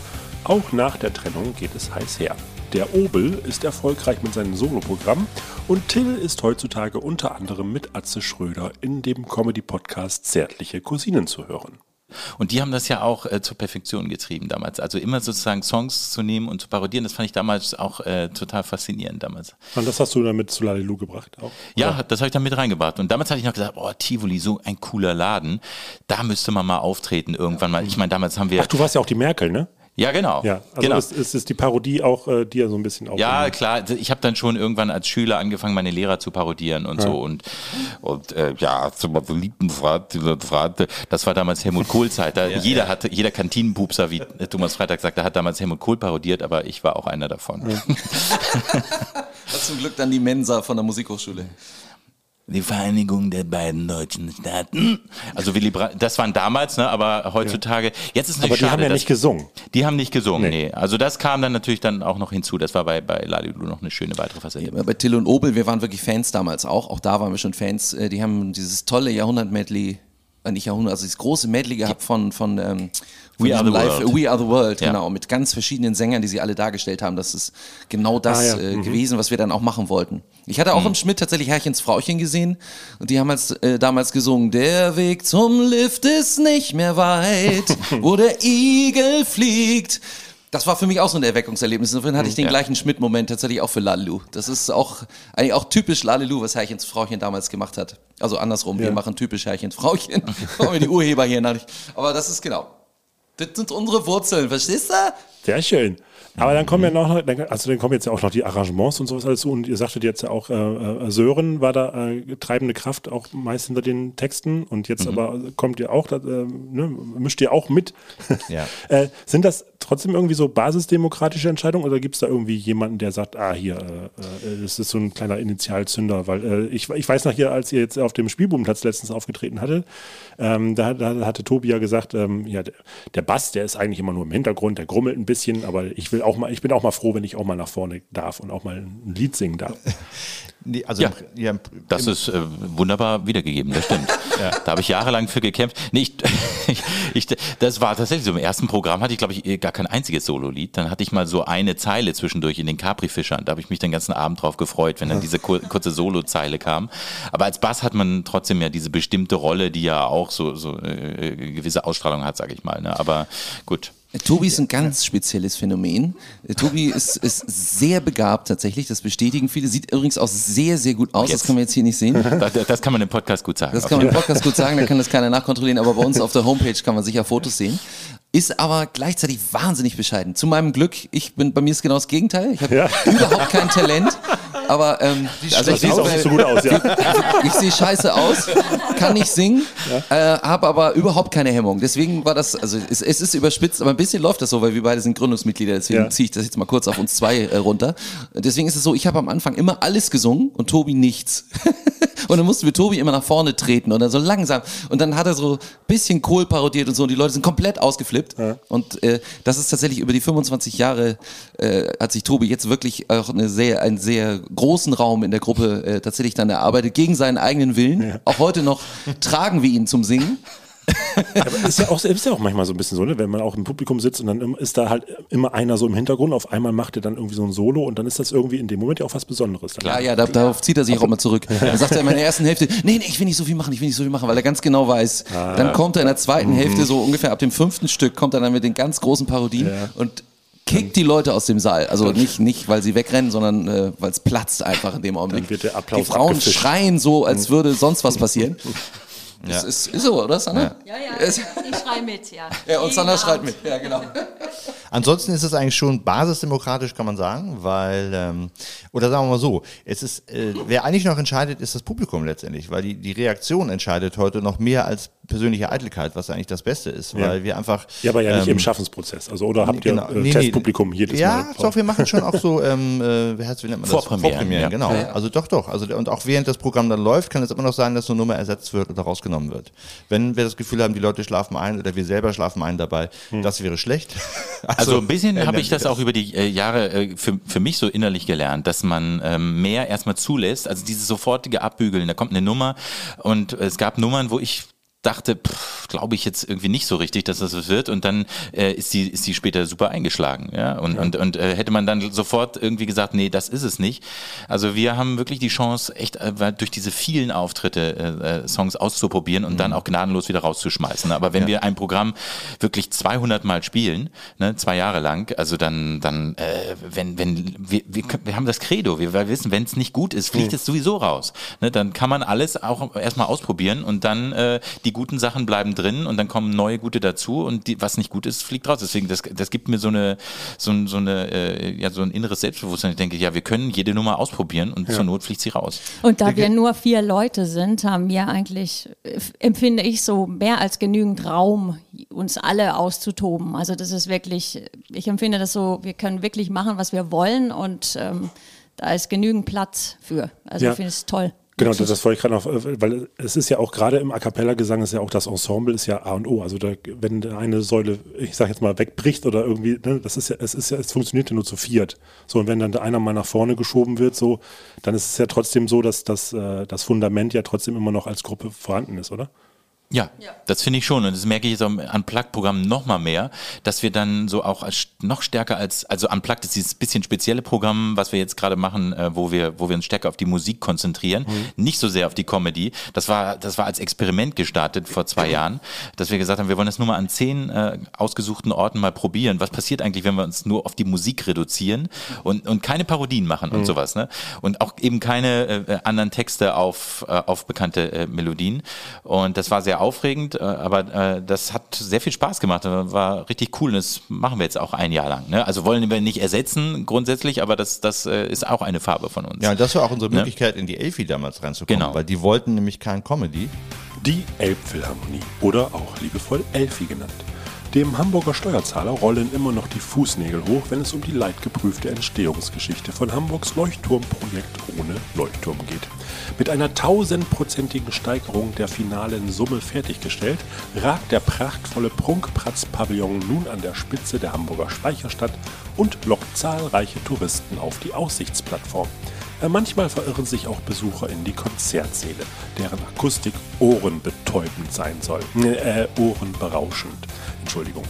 Auch nach der Trennung geht es heiß her. Der Obel ist erfolgreich mit seinem Soloprogramm und Till ist heutzutage unter anderem mit Atze Schröder in dem Comedy-Podcast Zärtliche Cousinen zu hören. Und die haben das ja auch äh, zur Perfektion getrieben damals. Also immer sozusagen Songs zu nehmen und zu parodieren, das fand ich damals auch äh, total faszinierend damals. Und das hast du damit zu Lalelu gebracht auch? Ja, das habe ich dann mit reingebracht. Und damals hatte ich noch gesagt, oh, Tivoli, so ein cooler Laden. Da müsste man mal auftreten irgendwann mal. Ich meine, damals haben wir. Ach, du warst ja auch die Merkel, ne? Ja, genau. Ja, also genau. ist, ist, ist die Parodie auch äh, dir so ein bisschen auf. Ja, klar. Ich habe dann schon irgendwann als Schüler angefangen, meine Lehrer zu parodieren und so. Und, und äh, ja, zum beliebten Frat, Frat, das war damals Helmut Kohl Zeit. Da jeder hatte, jeder Kantinenpupser, wie Thomas Freitag sagte, hat damals Helmut Kohl parodiert, aber ich war auch einer davon. Ist zum Glück dann die Mensa von der Musikhochschule. Die Vereinigung der beiden deutschen Staaten. Also Willy Brandt, das waren damals, ne, aber heutzutage, jetzt ist Aber natürlich die schade, haben ja dass- nicht gesungen. Die haben nicht gesungen, Nee. nee. Also das kam dann natürlich dann auch noch hinzu. Das war bei, bei Lalilu noch eine schöne weitere Facette. Ja, bei Till und Obel, wir waren wirklich Fans damals auch. Auch da waren wir schon Fans. Äh, Die haben dieses tolle Jahrhundert-Medley, äh, nicht Jahrhundert, also dieses große Medley gehabt von, von, ähm, von We Are the World. We Are the World, Ja. genau. Mit ganz verschiedenen Sängern, die sie alle dargestellt haben. Das ist genau das Ah, ja. äh, Mhm. gewesen, was wir dann auch machen wollten. Ich hatte auch im Schmidt tatsächlich Herrchens Frauchen gesehen und die haben als, äh, damals gesungen, der Weg zum Lift ist nicht mehr weit, wo der Igel fliegt. Das war für mich auch so ein Erweckungserlebnis. Insofern hatte ich den Ja. gleichen Schmidt-Moment tatsächlich auch für Lalelu. Das ist auch eigentlich auch typisch Lalelu, was Herrchens Frauchen damals gemacht hat. Also andersrum, wir machen typisch Herrchens Frauchen. Kommen wir die Urheber hier nach. Aber das ist genau. Das sind unsere Wurzeln, verstehst du? Sehr schön. Aber dann kommen ja noch, dann- also dann kommen jetzt ja auch noch die Arrangements und sowas alles zu. Und ihr sagtet jetzt ja auch, äh, äh, Sören war da äh, treibende Kraft auch meist hinter den Texten. Und jetzt aber kommt ihr auch, da, äh, ne, mischt ihr auch mit. Ja. äh, sind das trotzdem irgendwie so basisdemokratische Entscheidungen oder gibt es da irgendwie jemanden, der sagt, ah, hier, äh, äh, das ist so ein kleiner Initialzünder? Weil äh, ich, ich weiß noch hier, als ihr jetzt auf dem Spielbubenplatz letztens aufgetreten hattet, ähm, da, da hatte Tobi ja gesagt, ähm, ja, der, der Bass, der ist eigentlich immer nur im Hintergrund, der grummelt ein bisschen, aber ich will auch mal, ich bin auch mal froh, wenn ich auch mal nach vorne darf und auch mal ein Lied singen darf. Nee, also Ja. im, ja, im, Das ist äh, wunderbar wiedergegeben, das stimmt. Da habe ich jahrelang für gekämpft. Nee, ich, ich, ich, das war tatsächlich so. Im ersten Programm hatte ich, glaube ich, gar kein einziges Sololied. Dann hatte ich mal so eine Zeile zwischendurch in den Capri-Fischern. Da habe ich mich den ganzen Abend drauf gefreut, wenn dann diese kur kurze Solo-Zeile kam. Aber als Bass hat man trotzdem ja diese bestimmte Rolle, die ja auch so, so äh, gewisse Ausstrahlung hat, sage ich mal. Ne? Aber gut. Tobi ist ein ganz spezielles Phänomen. Tobi ist, ist sehr begabt tatsächlich, das bestätigen viele. Sieht übrigens auch sehr, sehr gut aus, das Jetzt. kann man jetzt hier nicht sehen. Das, das kann man im Podcast gut sagen. Das kann man im Podcast gut sagen, da kann das keiner nachkontrollieren, aber bei uns auf der Homepage kann man sicher Fotos sehen. Ist aber gleichzeitig wahnsinnig bescheiden. Zu meinem Glück, ich bin, bei mir ist genau das Gegenteil. Ich habe Ja. überhaupt kein Talent. Aber ähm, also Das sieht auch nicht so gut aus, ja. ich sehe scheiße aus, kann nicht singen, äh, habe aber überhaupt keine Hemmung. Deswegen war das, also es, es ist überspitzt, aber ein bisschen läuft das so, weil wir beide sind Gründungsmitglieder, deswegen Ja. ziehe ich das jetzt mal kurz auf uns zwei äh, runter. Deswegen ist es so, ich habe am Anfang immer alles gesungen und Tobi nichts. und dann mussten wir Tobi immer nach vorne treten und dann so langsam. Und dann hat er so ein bisschen Kohl parodiert und so und die Leute sind komplett ausgeflippt. Und äh, das ist tatsächlich über die 25 Jahre äh, hat sich Tobi jetzt wirklich auch eine sehr, einen sehr großen Raum in der Gruppe äh, tatsächlich dann erarbeitet, gegen seinen eigenen Willen. Auch heute noch tragen wir ihn zum Singen. Aber ist ja, auch, ist ja auch manchmal so ein bisschen so, ne? wenn man auch im Publikum sitzt und dann ist da halt immer einer so im Hintergrund, auf einmal macht er dann irgendwie so ein Solo und dann ist das irgendwie in dem Moment ja auch was Besonderes. Dann. Ja, ja, da, darauf zieht er sich auch immer zurück. Dann sagt er in meiner ersten Hälfte, nee, nee, ich will nicht so viel machen, ich will nicht so viel machen, weil er ganz genau weiß. Dann kommt er in der zweiten Hälfte, so ungefähr ab dem fünften Stück, kommt er dann mit den ganz großen Parodien und kickt die Leute aus dem Saal. Also nicht, nicht weil sie wegrennen, sondern äh, weil es platzt einfach in dem Augenblick. Dann wird der Applaus die Frauen abgefischt. schreien so, als würde sonst was passieren. Das ist, ist so, oder, Sanna? Ja, ja, Es- ich schreie mit, ja. Ja, und schreit Abend. mit. Ja, genau. Ansonsten ist es eigentlich schon basisdemokratisch, kann man sagen, weil, ähm, oder sagen wir mal so, es ist, äh, wer eigentlich noch entscheidet, ist das Publikum letztendlich, weil die, die Reaktion entscheidet heute noch mehr als persönliche Eitelkeit, was eigentlich das Beste ist, weil wir einfach. Ja, aber ja nicht ähm, im Schaffensprozess. Also, oder habt ihr Genau. äh, Nee, nee. Testpublikum jedes ja, Mal? doch, wir machen schon auch so, ähm, äh, wie heißt, wie nennt man das? Vorpremieren, ja. genau. Also doch, doch. Also, und auch während das Programm dann läuft, kann es immer noch sein, dass so eine Nummer ersetzt wird oder rausgenommen wird. Wenn wir das Gefühl haben, die Leute schlafen ein oder wir selber schlafen ein dabei, das wäre schlecht. Also ein bisschen ändern habe ich wir das auch über die äh, Jahre äh, für, für mich so innerlich gelernt, dass man ähm, mehr erstmal zulässt, also dieses sofortige Abbügeln, da kommt eine Nummer und es gab Nummern, wo ich dachte, glaube ich jetzt irgendwie nicht so richtig, dass das was wird. Und dann äh, ist die ist die später super eingeschlagen, ja. Und und und äh, hätte man dann sofort irgendwie gesagt, nee, das ist es nicht. Also wir haben wirklich die Chance, echt äh, durch diese vielen Auftritte äh, äh, Songs auszuprobieren und dann auch gnadenlos wieder rauszuschmeißen. Aber wenn wir ein Programm wirklich 200 Mal spielen, ne, zwei Jahre lang, also dann dann äh, wenn wenn wir, wir wir haben das Credo, wir, wir wissen, wenn es nicht gut ist, fliegt es sowieso raus. Ne, dann kann man alles auch erstmal ausprobieren und dann äh, die guten Sachen bleiben drin und dann kommen neue gute dazu und die, was nicht gut ist, fliegt raus. Deswegen, das, das gibt mir so eine, so, ein- so eine, äh, ja, so ein inneres Selbstbewusstsein. Ich denke, ja, wir können jede Nummer ausprobieren und zur Not fliegt sie raus. Und da wir nur vier Leute sind, haben wir eigentlich, empfinde ich so mehr als genügend Raum, uns alle auszutoben. Also das ist wirklich, ich empfinde das so, wir können wirklich machen, was wir wollen und ähm, da ist genügend Platz für. Also Ja. ich finde es toll. Genau, das, das wollte ich gerade noch, äh, weil es ist ja auch gerade im A Cappella-Gesang ist ja auch das Ensemble ist ja A und O. Also da, wenn eine Säule, ich sag jetzt mal, wegbricht oder irgendwie, ne, das ist ja, es ist ja, es funktioniert ja nur zu viert. So, und wenn dann da einer mal nach vorne geschoben wird, so, dann ist es ja trotzdem so, dass das, äh, das Fundament ja trotzdem immer noch als Gruppe vorhanden ist, oder? Ja, das finde ich schon. Und das merke ich jetzt am Unplugged-Programm noch mal mehr, dass wir dann so auch als, noch stärker als, also Unplugged ist dieses bisschen spezielle Programm, was wir jetzt gerade machen, äh, wo wir, wo wir uns stärker auf die Musik konzentrieren, nicht so sehr auf die Comedy. Das war, das war als Experiment gestartet vor zwei Jahren, dass wir gesagt haben, wir wollen das nur mal an zehn äh, ausgesuchten Orten mal probieren. Was passiert eigentlich, wenn wir uns nur auf die Musik reduzieren und, und keine Parodien machen und sowas, ne? Und auch eben keine äh, anderen Texte auf, äh, auf bekannte äh, Melodien. Und das war sehr aufregend, äh, aber äh, das hat sehr viel Spaß gemacht. Das war richtig cool und das machen wir jetzt auch ein Jahr lang. Ne? Also wollen wir nicht ersetzen grundsätzlich, aber das, das äh, ist auch eine Farbe von uns. Ja, und das war auch unsere Ne? Möglichkeit, in die Elfi damals reinzukommen, Genau. weil die wollten nämlich kein Comedy. Die Elbphilharmonie oder auch liebevoll Elfi genannt. Dem Hamburger Steuerzahler rollen immer noch die Fußnägel hoch, wenn es um die leidgeprüfte Entstehungsgeschichte von Hamburgs Leuchtturmprojekt ohne Leuchtturm geht. Mit einer tausendprozentigen Steigerung der finalen Summe fertiggestellt, ragt der prachtvolle Prunkpratz-Pavillon nun an der Spitze der Hamburger Speicherstadt und lockt zahlreiche Touristen auf die Aussichtsplattform. Äh, Manchmal verirren sich auch Besucher in die Konzertsäle, deren Akustik ohrenbetäubend sein soll. Äh, ohrenberauschend. Entschuldigung.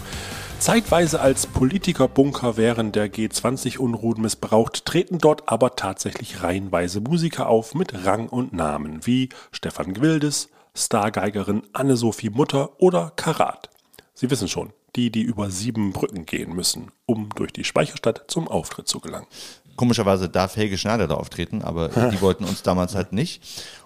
Zeitweise als Politikerbunker während der G20-Unruhen missbraucht, treten dort aber tatsächlich reihenweise Musiker auf mit Rang und Namen wie Stefan Gwildes, Stargeigerin Anne-Sophie Mutter oder Karat. Sie wissen schon, die, die über sieben Brücken gehen müssen, um durch die Speicherstadt zum Auftritt zu gelangen. Komischerweise darf Helge Schneider da auftreten, aber die wollten uns damals halt nicht.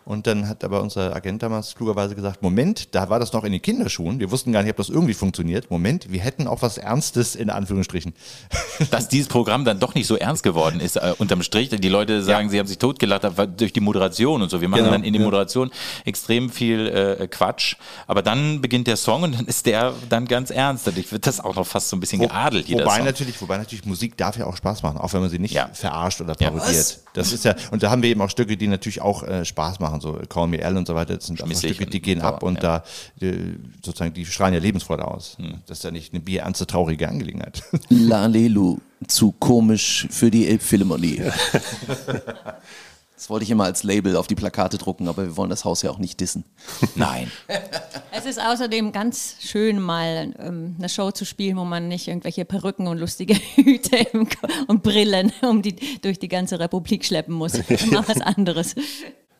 Und dann hat aber unser Agent damals klugerweise gesagt, Moment, da war das noch in den Kinderschuhen. Wir wussten gar nicht, ob das irgendwie funktioniert. Moment, wir hätten auch was Ernstes in Anführungsstrichen. dass dieses Programm dann doch nicht so ernst geworden ist, äh, unterm Strich. Die Leute sagen, sie haben sich totgelacht durch die Moderation und so. Wir machen Genau, dann in der ja. Moderation extrem viel äh, Quatsch. Aber dann beginnt der Song und dann ist der dann ganz ernst. Dadurch wird das auch noch fast so ein bisschen geadelt, jeder wobei Song. natürlich, wobei natürlich Musik darf ja auch Spaß machen, auch wenn man sie nicht Ja. verarscht oder Ja. parodiert. Das ist ja, und da haben wir eben auch Stücke, die natürlich auch äh, Spaß machen, so Call Me Al und so weiter. Das sind einfach Stücke, die gehen ab und da äh, sozusagen, die strahlen ja Lebensfreude aus. Das ist ja nicht eine bierernste, traurige Angelegenheit. Lalelu, zu komisch für die Elbphilharmonie. Das wollte ich immer als Label auf die Plakate drucken, aber wir wollen das Haus ja auch nicht dissen. Nein. Es ist außerdem ganz schön, mal ähm, eine Show zu spielen, wo man nicht irgendwelche Perücken und lustige Hüte und Brillen um die, durch die ganze Republik schleppen muss. Mal was anderes.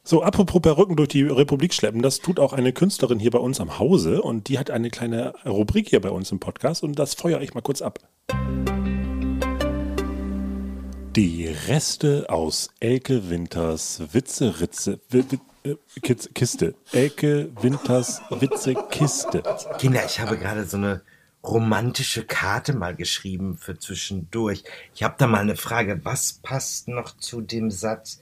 So, apropos Perücken durch die Republik schleppen, das tut auch eine Künstlerin hier bei uns am Hause und die hat eine kleine Rubrik hier bei uns im Podcast und das feuere ich mal kurz ab. Die Reste aus Elke Winters Witze-Ritze. Wi- wi- äh, Kiste. Elke Winters Witze-Kiste. Kinder, ich habe gerade so eine romantische Karte mal geschrieben für zwischendurch. Ich habe da mal eine Frage. Was passt noch zu dem Satz,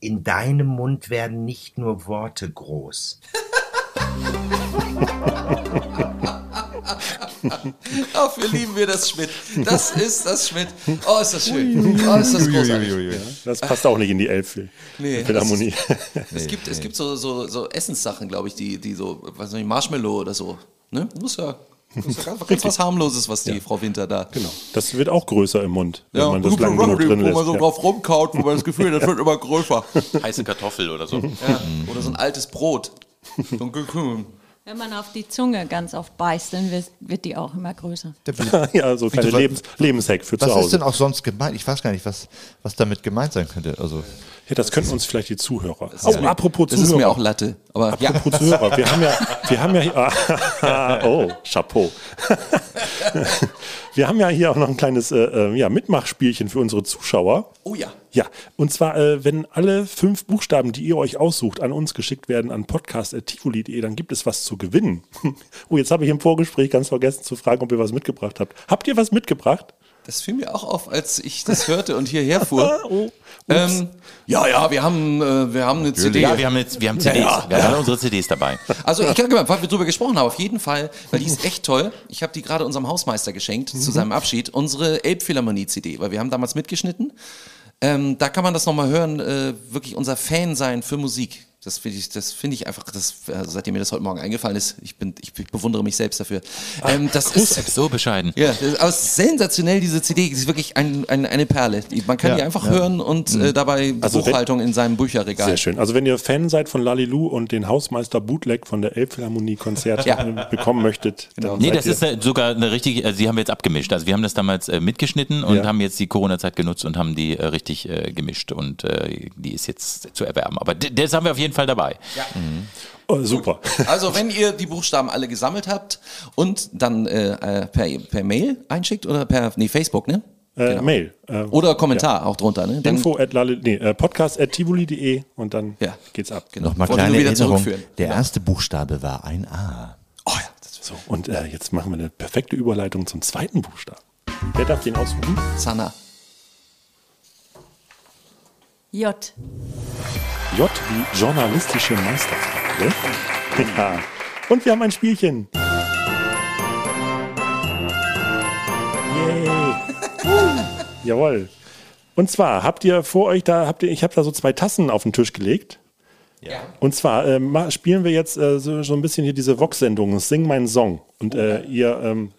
in deinem Mund werden nicht nur Worte groß? Dafür lieben wir das Schmidt. Das ist das Schmidt. Oh, ist das schön. Oh, ist das großartig. Das passt auch nicht in die Elf Nee, Philharmonie. Es gibt, es gibt so, so, so Essenssachen, glaube ich, die, die so, weiß nicht, Marshmallow oder so. Ne? Muss ja, muss ja ganz, ganz was harmloses, was die Frau Winter da. Genau. Das wird auch größer im Mund, wenn man das wo lang genug drin lässt. man so Ja. drauf rumkaut, wo man das Gefühl hat, das wird immer größer. Heiße Kartoffel oder so. Ja. Oder so ein altes Brot. So ein. Wenn man auf die Zunge ganz oft beißt, dann wird, die auch immer größer. ja, so kleine was- Lebens Lebenshack für zu Was ist Hause. denn auch sonst gemeint? Ich weiß gar nicht, was, was damit gemeint sein könnte. Also, Ja, das könnten uns vielleicht die Zuhörer. Oh, apropos Das Zuhörer. ist mir auch Latte. Aber ja, Apropos Zuhörer, wir haben ja, wir haben ja, hier- oh, Chapeau. wir haben ja hier auch noch ein kleines äh, äh, ja, Mitmachspielchen für unsere Zuschauer. oh ja. Ja, und zwar, äh, wenn alle fünf Buchstaben, die ihr euch aussucht, an uns geschickt werden an podcast.tivoli.de, dann gibt es was zu gewinnen. oh, jetzt habe ich im Vorgespräch ganz vergessen zu fragen, ob ihr was mitgebracht habt. Habt ihr was mitgebracht? Das fiel mir auch auf, als ich das hörte und hierher fuhr. Oh, ähm, ja, ja, wir haben, äh, wir haben eine CD. Ja, wir haben jetzt, wir haben CDs. Ja, ja. wir haben alle unsere CDs dabei. Also ich kann mal, weil wir drüber gesprochen haben, auf jeden Fall, weil die ist echt toll. Ich habe die gerade unserem Hausmeister geschenkt Mhm. zu seinem Abschied. Unsere Elbphilharmonie-CD, weil wir haben damals mitgeschnitten. Ähm, da kann man das nochmal hören, äh, wirklich unser Fan sein für Musik. Das finde ich, das finde ich einfach, das, also seitdem mir das heute Morgen eingefallen ist, ich bin, ich bewundere mich selbst dafür. ähm, das ist So bescheiden. ja, das ist aber sensationell, diese CD. Ist wirklich ein, ein, eine Perle. Man kann Ja, die einfach ja. hören und äh, dabei Also wenn- Buchhaltung in seinem Bücherregal. Sehr schön. Also wenn ihr Fan seid von Lalilu und den Hausmeister Bootleg von der Elbphilharmonie-Konzert Ja. äh, bekommen möchtet, dann Nee, das ihr- ist äh, sogar eine richtige, also sie haben jetzt abgemischt. Also wir haben das damals äh, mitgeschnitten und Ja. haben jetzt die Corona-Zeit genutzt und haben die äh, richtig äh, gemischt und äh, die ist jetzt zu erwerben. Aber das haben wir auf jeden Fall dabei. oh, super. Also wenn ihr die Buchstaben alle gesammelt habt und dann äh, äh, per, per Mail einschickt oder per nee, Facebook, ne? Äh, Mail. Äh, Oder Kommentar auch drunter, ne? Dann, Info at Lali, nee, äh, podcast at tivoli.de und dann Ja. geht's ab. genau. Nochmal kleine Erinnerung. zurückführen. Der erste Buchstabe war ein A. Oh ja, So, und äh, jetzt machen wir eine perfekte Überleitung zum zweiten Buchstaben. Wer darf den aussuchen? Sana. J. J wie journalistische Meisterfrage. Ja. Und wir haben ein Spielchen. Yay. Jawohl. Und zwar habt ihr vor euch da, habt ihr, ich habe da so zwei Tassen auf den Tisch gelegt. Und zwar äh, spielen wir jetzt äh, so, so ein bisschen hier diese Vox-Sendung, Sing meinen Song. Und äh, ihr, ähm,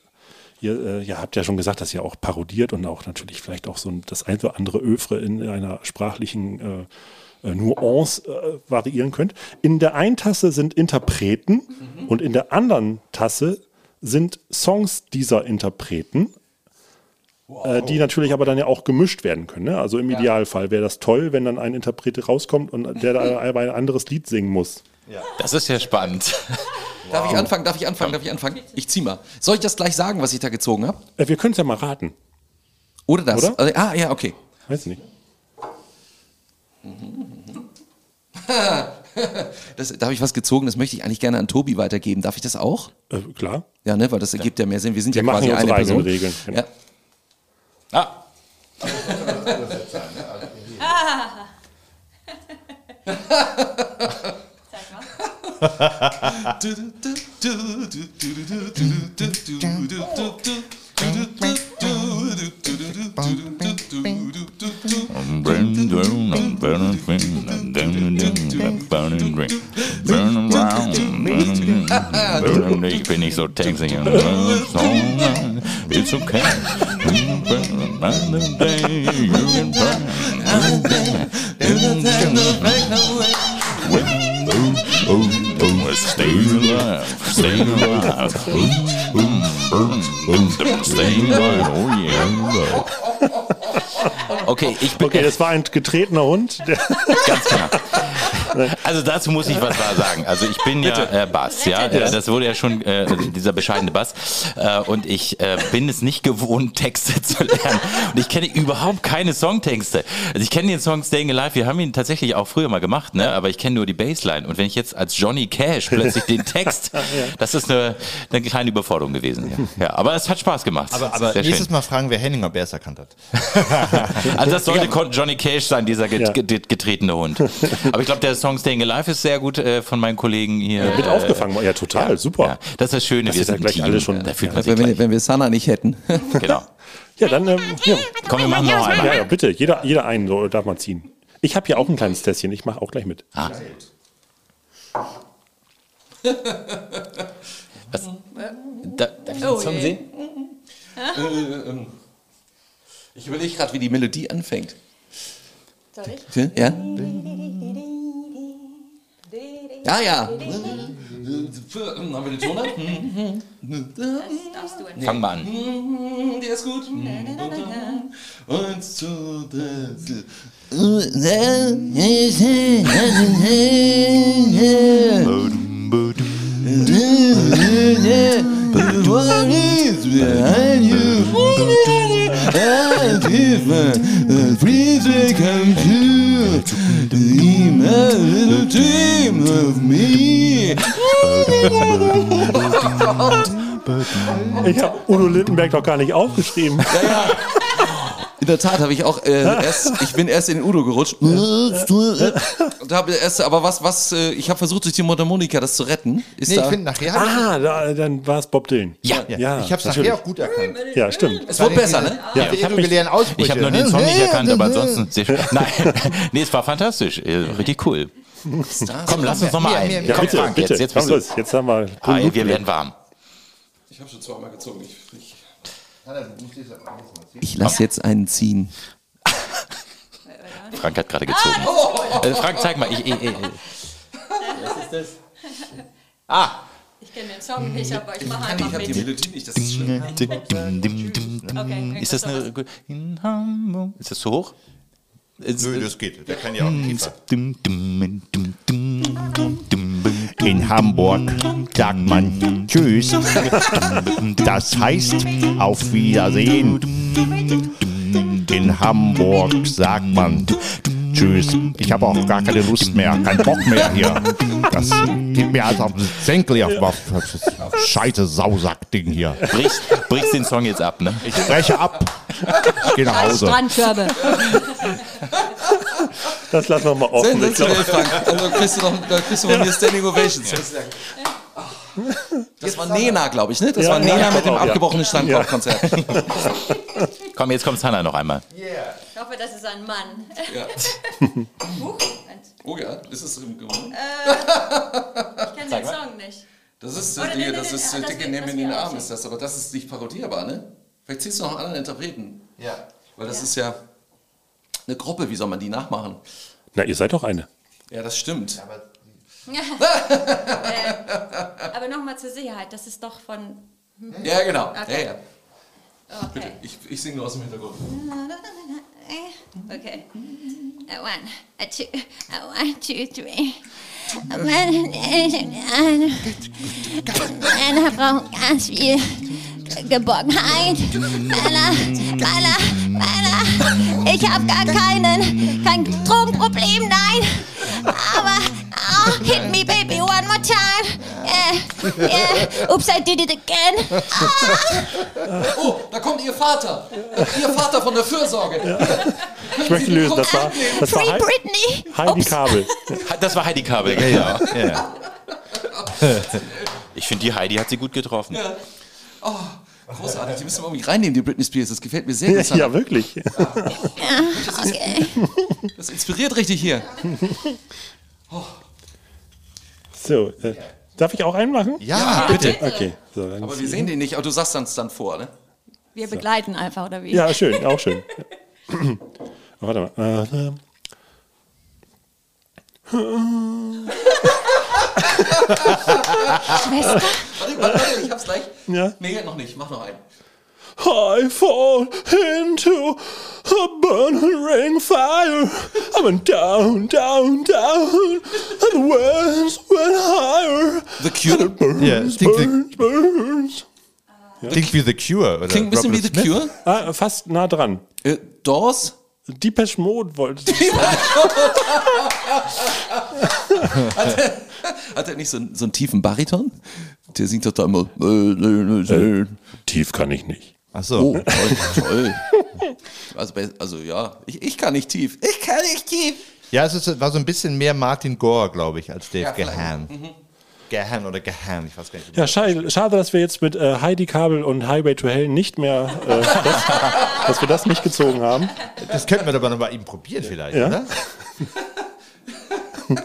ihr äh, ja, habt ja schon gesagt, dass ihr auch parodiert und auch natürlich vielleicht auch so ein, das ein oder andere Övre in einer sprachlichen äh, äh, Nuance äh, variieren könnt. In der einen Tasse sind Interpreten und in der anderen Tasse sind Songs dieser Interpreten, äh, die natürlich aber dann ja auch gemischt werden können. Ne? Also im Idealfall wäre das toll, wenn dann ein Interpret rauskommt und der da aber ein anderes Lied singen muss. Das ist ja spannend. Darf ich anfangen? Darf ich anfangen? Darf ich anfangen? Ich zieh mal. Soll ich das gleich sagen, was ich da gezogen habe? Äh, wir können es ja mal raten. Oder das? Oder? Also, ah, ja, okay. Weiß nicht. Das, da habe ich was gezogen, das möchte ich eigentlich gerne an Tobi weitergeben. Darf ich das auch? Äh, klar. Ja, ne, weil das ergibt ja mehr Sinn. Wir sind Wir ja machen quasi eine Person. Regeln, genau. Ja. Ah, Ich bin nicht so textig. It's okay. oh, oh. Stay alive, stay alive, stay alive, oh yeah. Okay, ich bin Okay, das war ein getretener Hund. Ganz klar. Also dazu muss ich was sagen. Also ich bin ja äh, Bass, ja. Äh, Das wurde ja schon äh, dieser bescheidene Bass. Äh, und ich äh, bin es nicht gewohnt, Texte zu lernen. Und ich kenne überhaupt keine Songtexte. Also ich kenne den Song Staying Alive, wir haben ihn tatsächlich auch früher mal gemacht, ne? Aber ich kenne nur die Bassline. Und wenn ich jetzt als Johnny Cash plötzlich den Text, das ist eine, eine kleine Überforderung gewesen. Ja. ja, aber es hat Spaß gemacht. Aber, aber nächstes schön. Mal fragen wir Henning, ob er es erkannt hat. Also das sollte Johnny Cash sein, dieser get Ja. get getretene Hund. Aber ich glaube, der Song Staying Alive ist sehr gut äh, von meinen Kollegen hier. mit äh, aufgefangen. Ja, total, super. Ja, das ist das Schöne, Das wir ja sind gleich Team. alle schon- da fühlt man sich wenn, wir, gleich. wenn wir Sana nicht hätten. Genau. Ja, dann, ähm, ja. Komm, wir machen noch einmal. ja, ja, bitte, jeder, jeder einen, so darf man ziehen. Ich habe hier auch ein kleines Tässchen, ich mache auch gleich mit. Ah. Was? Da, darf ich den Song sehen? Ich überlege gerade, wie die Melodie anfängt. Soll ich? Ja? Ja, ja. Haben wir den Ton ab? Darfst du Fang mal an. Der ist gut. Ich habe Udo Lindenberg doch gar nicht aufgeschrieben. Ja, ja. In der Tat habe ich auch äh, erst, ich bin erst in den Udo gerutscht. Und habe erst, aber was, was, äh, ich habe versucht durch die Mundharmonika das zu retten. Ist Nee, ich da, finde nachher. Ah, da, dann war es Bob Dylan. Ja. ich, ja, ich habe es nachher auch gut erkannt. Ja, stimmt. es wird besser, ne? Ja, die irregulären Ausbrüche. Ich habe nur den Song nicht erkannt, aber ansonsten. Nein, nee, es war fantastisch. Äh, Richtig cool. Komm, lass uns noch mal ein. Ja, Komm, bitte, Frank, bitte. jetzt, jetzt Komm los, jetzt haben wir. Ah, wir werden warm. Ich habe schon zweimal gezogen. Ich, ich, ich lasse jetzt einen ziehen. Frank hat gerade gezogen. Äh, Frank, zeig mal. Ich, ich, ich, was ist das? Ah. Ich kenne den Song nicht, aber ich mache Ich einfach habe die mit. Melodie nicht, das ist schlimm. Okay, Ist das eine. In Hamburg. Ist das zu hoch? Nö, das geht. Der kann ja auch tiefer. In Hamburg sagt man Tschüss. Das heißt auf Wiedersehen. In Hamburg sagt man Tschüss. Ich habe auch gar keine Lust mehr, kein Bock mehr hier. Das geht mir als auf den Senkel hier. Auf, auf Scheiße Sausack-Ding hier. Brichst, brichst den Song jetzt ab, ne? Ich breche ab. Ich gehe nach Hause. Strandkörbe. Das lassen wir mal offen. Sensationell, Frank. Also kriegst du, noch, da kriegst du von mir Standing Ovations. Das war Nena, glaube ich, ne? Das Ja, war Nena mit dem abgebrochenen Strandkorb-Konzert. Komm, jetzt kommt Hanna noch einmal. Ich hoffe, das ist ein Mann. Ja. Huch, Oh ja, ist es im Gewohnt? ich kenne den Song nicht. Das ist, Oder das, nee, nee, das ist das äh, dicke wird- Nehmen das in den Arm, ist das, aber das ist nicht parodierbar, ne? Vielleicht ziehst du noch einen anderen Interpreten. Ja. Weil das ist ja eine Gruppe, wie soll man die nachmachen? Na, ihr seid doch eine. Ja, das stimmt. äh, aber nochmal zur Sicherheit, das ist doch von. Ja, genau. Okay. Ja, ja. Okay. Ich, ich singe nur aus dem Hintergrund. Okay. A one, a two, a one, two, three. Männer brauchen ganz viel Geborgenheit. Männer, Männer, Männer. Ich habe gar keinen, kein Drogenproblem, nein. Aber, oh, hit me, baby, one more time. Yeah, yeah. Oops, I did it again. Oh, da kommt Ihr Vater. Ihr Vater von der Fürsorge. Ich möchte lösen. Das war, das war Free Britney. Heidi Kabel. Das war Heidi Kabel, genau. Ja. Ich finde, die Heidi hat sie gut getroffen. Oh, großartig. Die müssen wir irgendwie reinnehmen, die Britney Spears. Das gefällt mir sehr gut. Ja, wirklich. Okay. Das inspiriert richtig hier. So, äh, darf ich auch einen machen? Ja, bitte. Okay. So, dann Aber wir sehen den nicht, aber du sagst uns dann vor, ne? Wir begleiten einfach, oder wie? ja, schön, auch schön. Warte mal. Äh, Warte, warte, warte, ich hab's gleich. Ja. Nee, noch nicht. Mach noch einen. I fall into a burning ring fire. I went down, down, down, and the winds went higher. The Cure? Burns, Ja, es klingt, burns, burns. klingt wie The Cure. Oder Klingt ein bisschen wie Robert The Smith. Cure. Ah, fast nah dran. Äh, Doors? Depeche Mode wollte Hat er nicht so, einen- so einen tiefen Bariton? Der singt doch da immer. Äh, Tief kann ich nicht. Ach so. Oh, toll. toll. Also, also ja, ich, ich kann nicht tief. Ich kann nicht tief. Ja, es ist, war so ein bisschen mehr Martin Gore, glaube ich, als Dave Ja, vielleicht. Gahan. Gahan oder Gahan, ich weiß gar nicht. Ja, schade, schade, dass wir jetzt mit äh, Heidi Kabel und Highway to Hell nicht mehr, äh, das, dass wir das nicht gezogen haben. Das könnten wir aber noch mal eben probieren vielleicht, Ja. oder?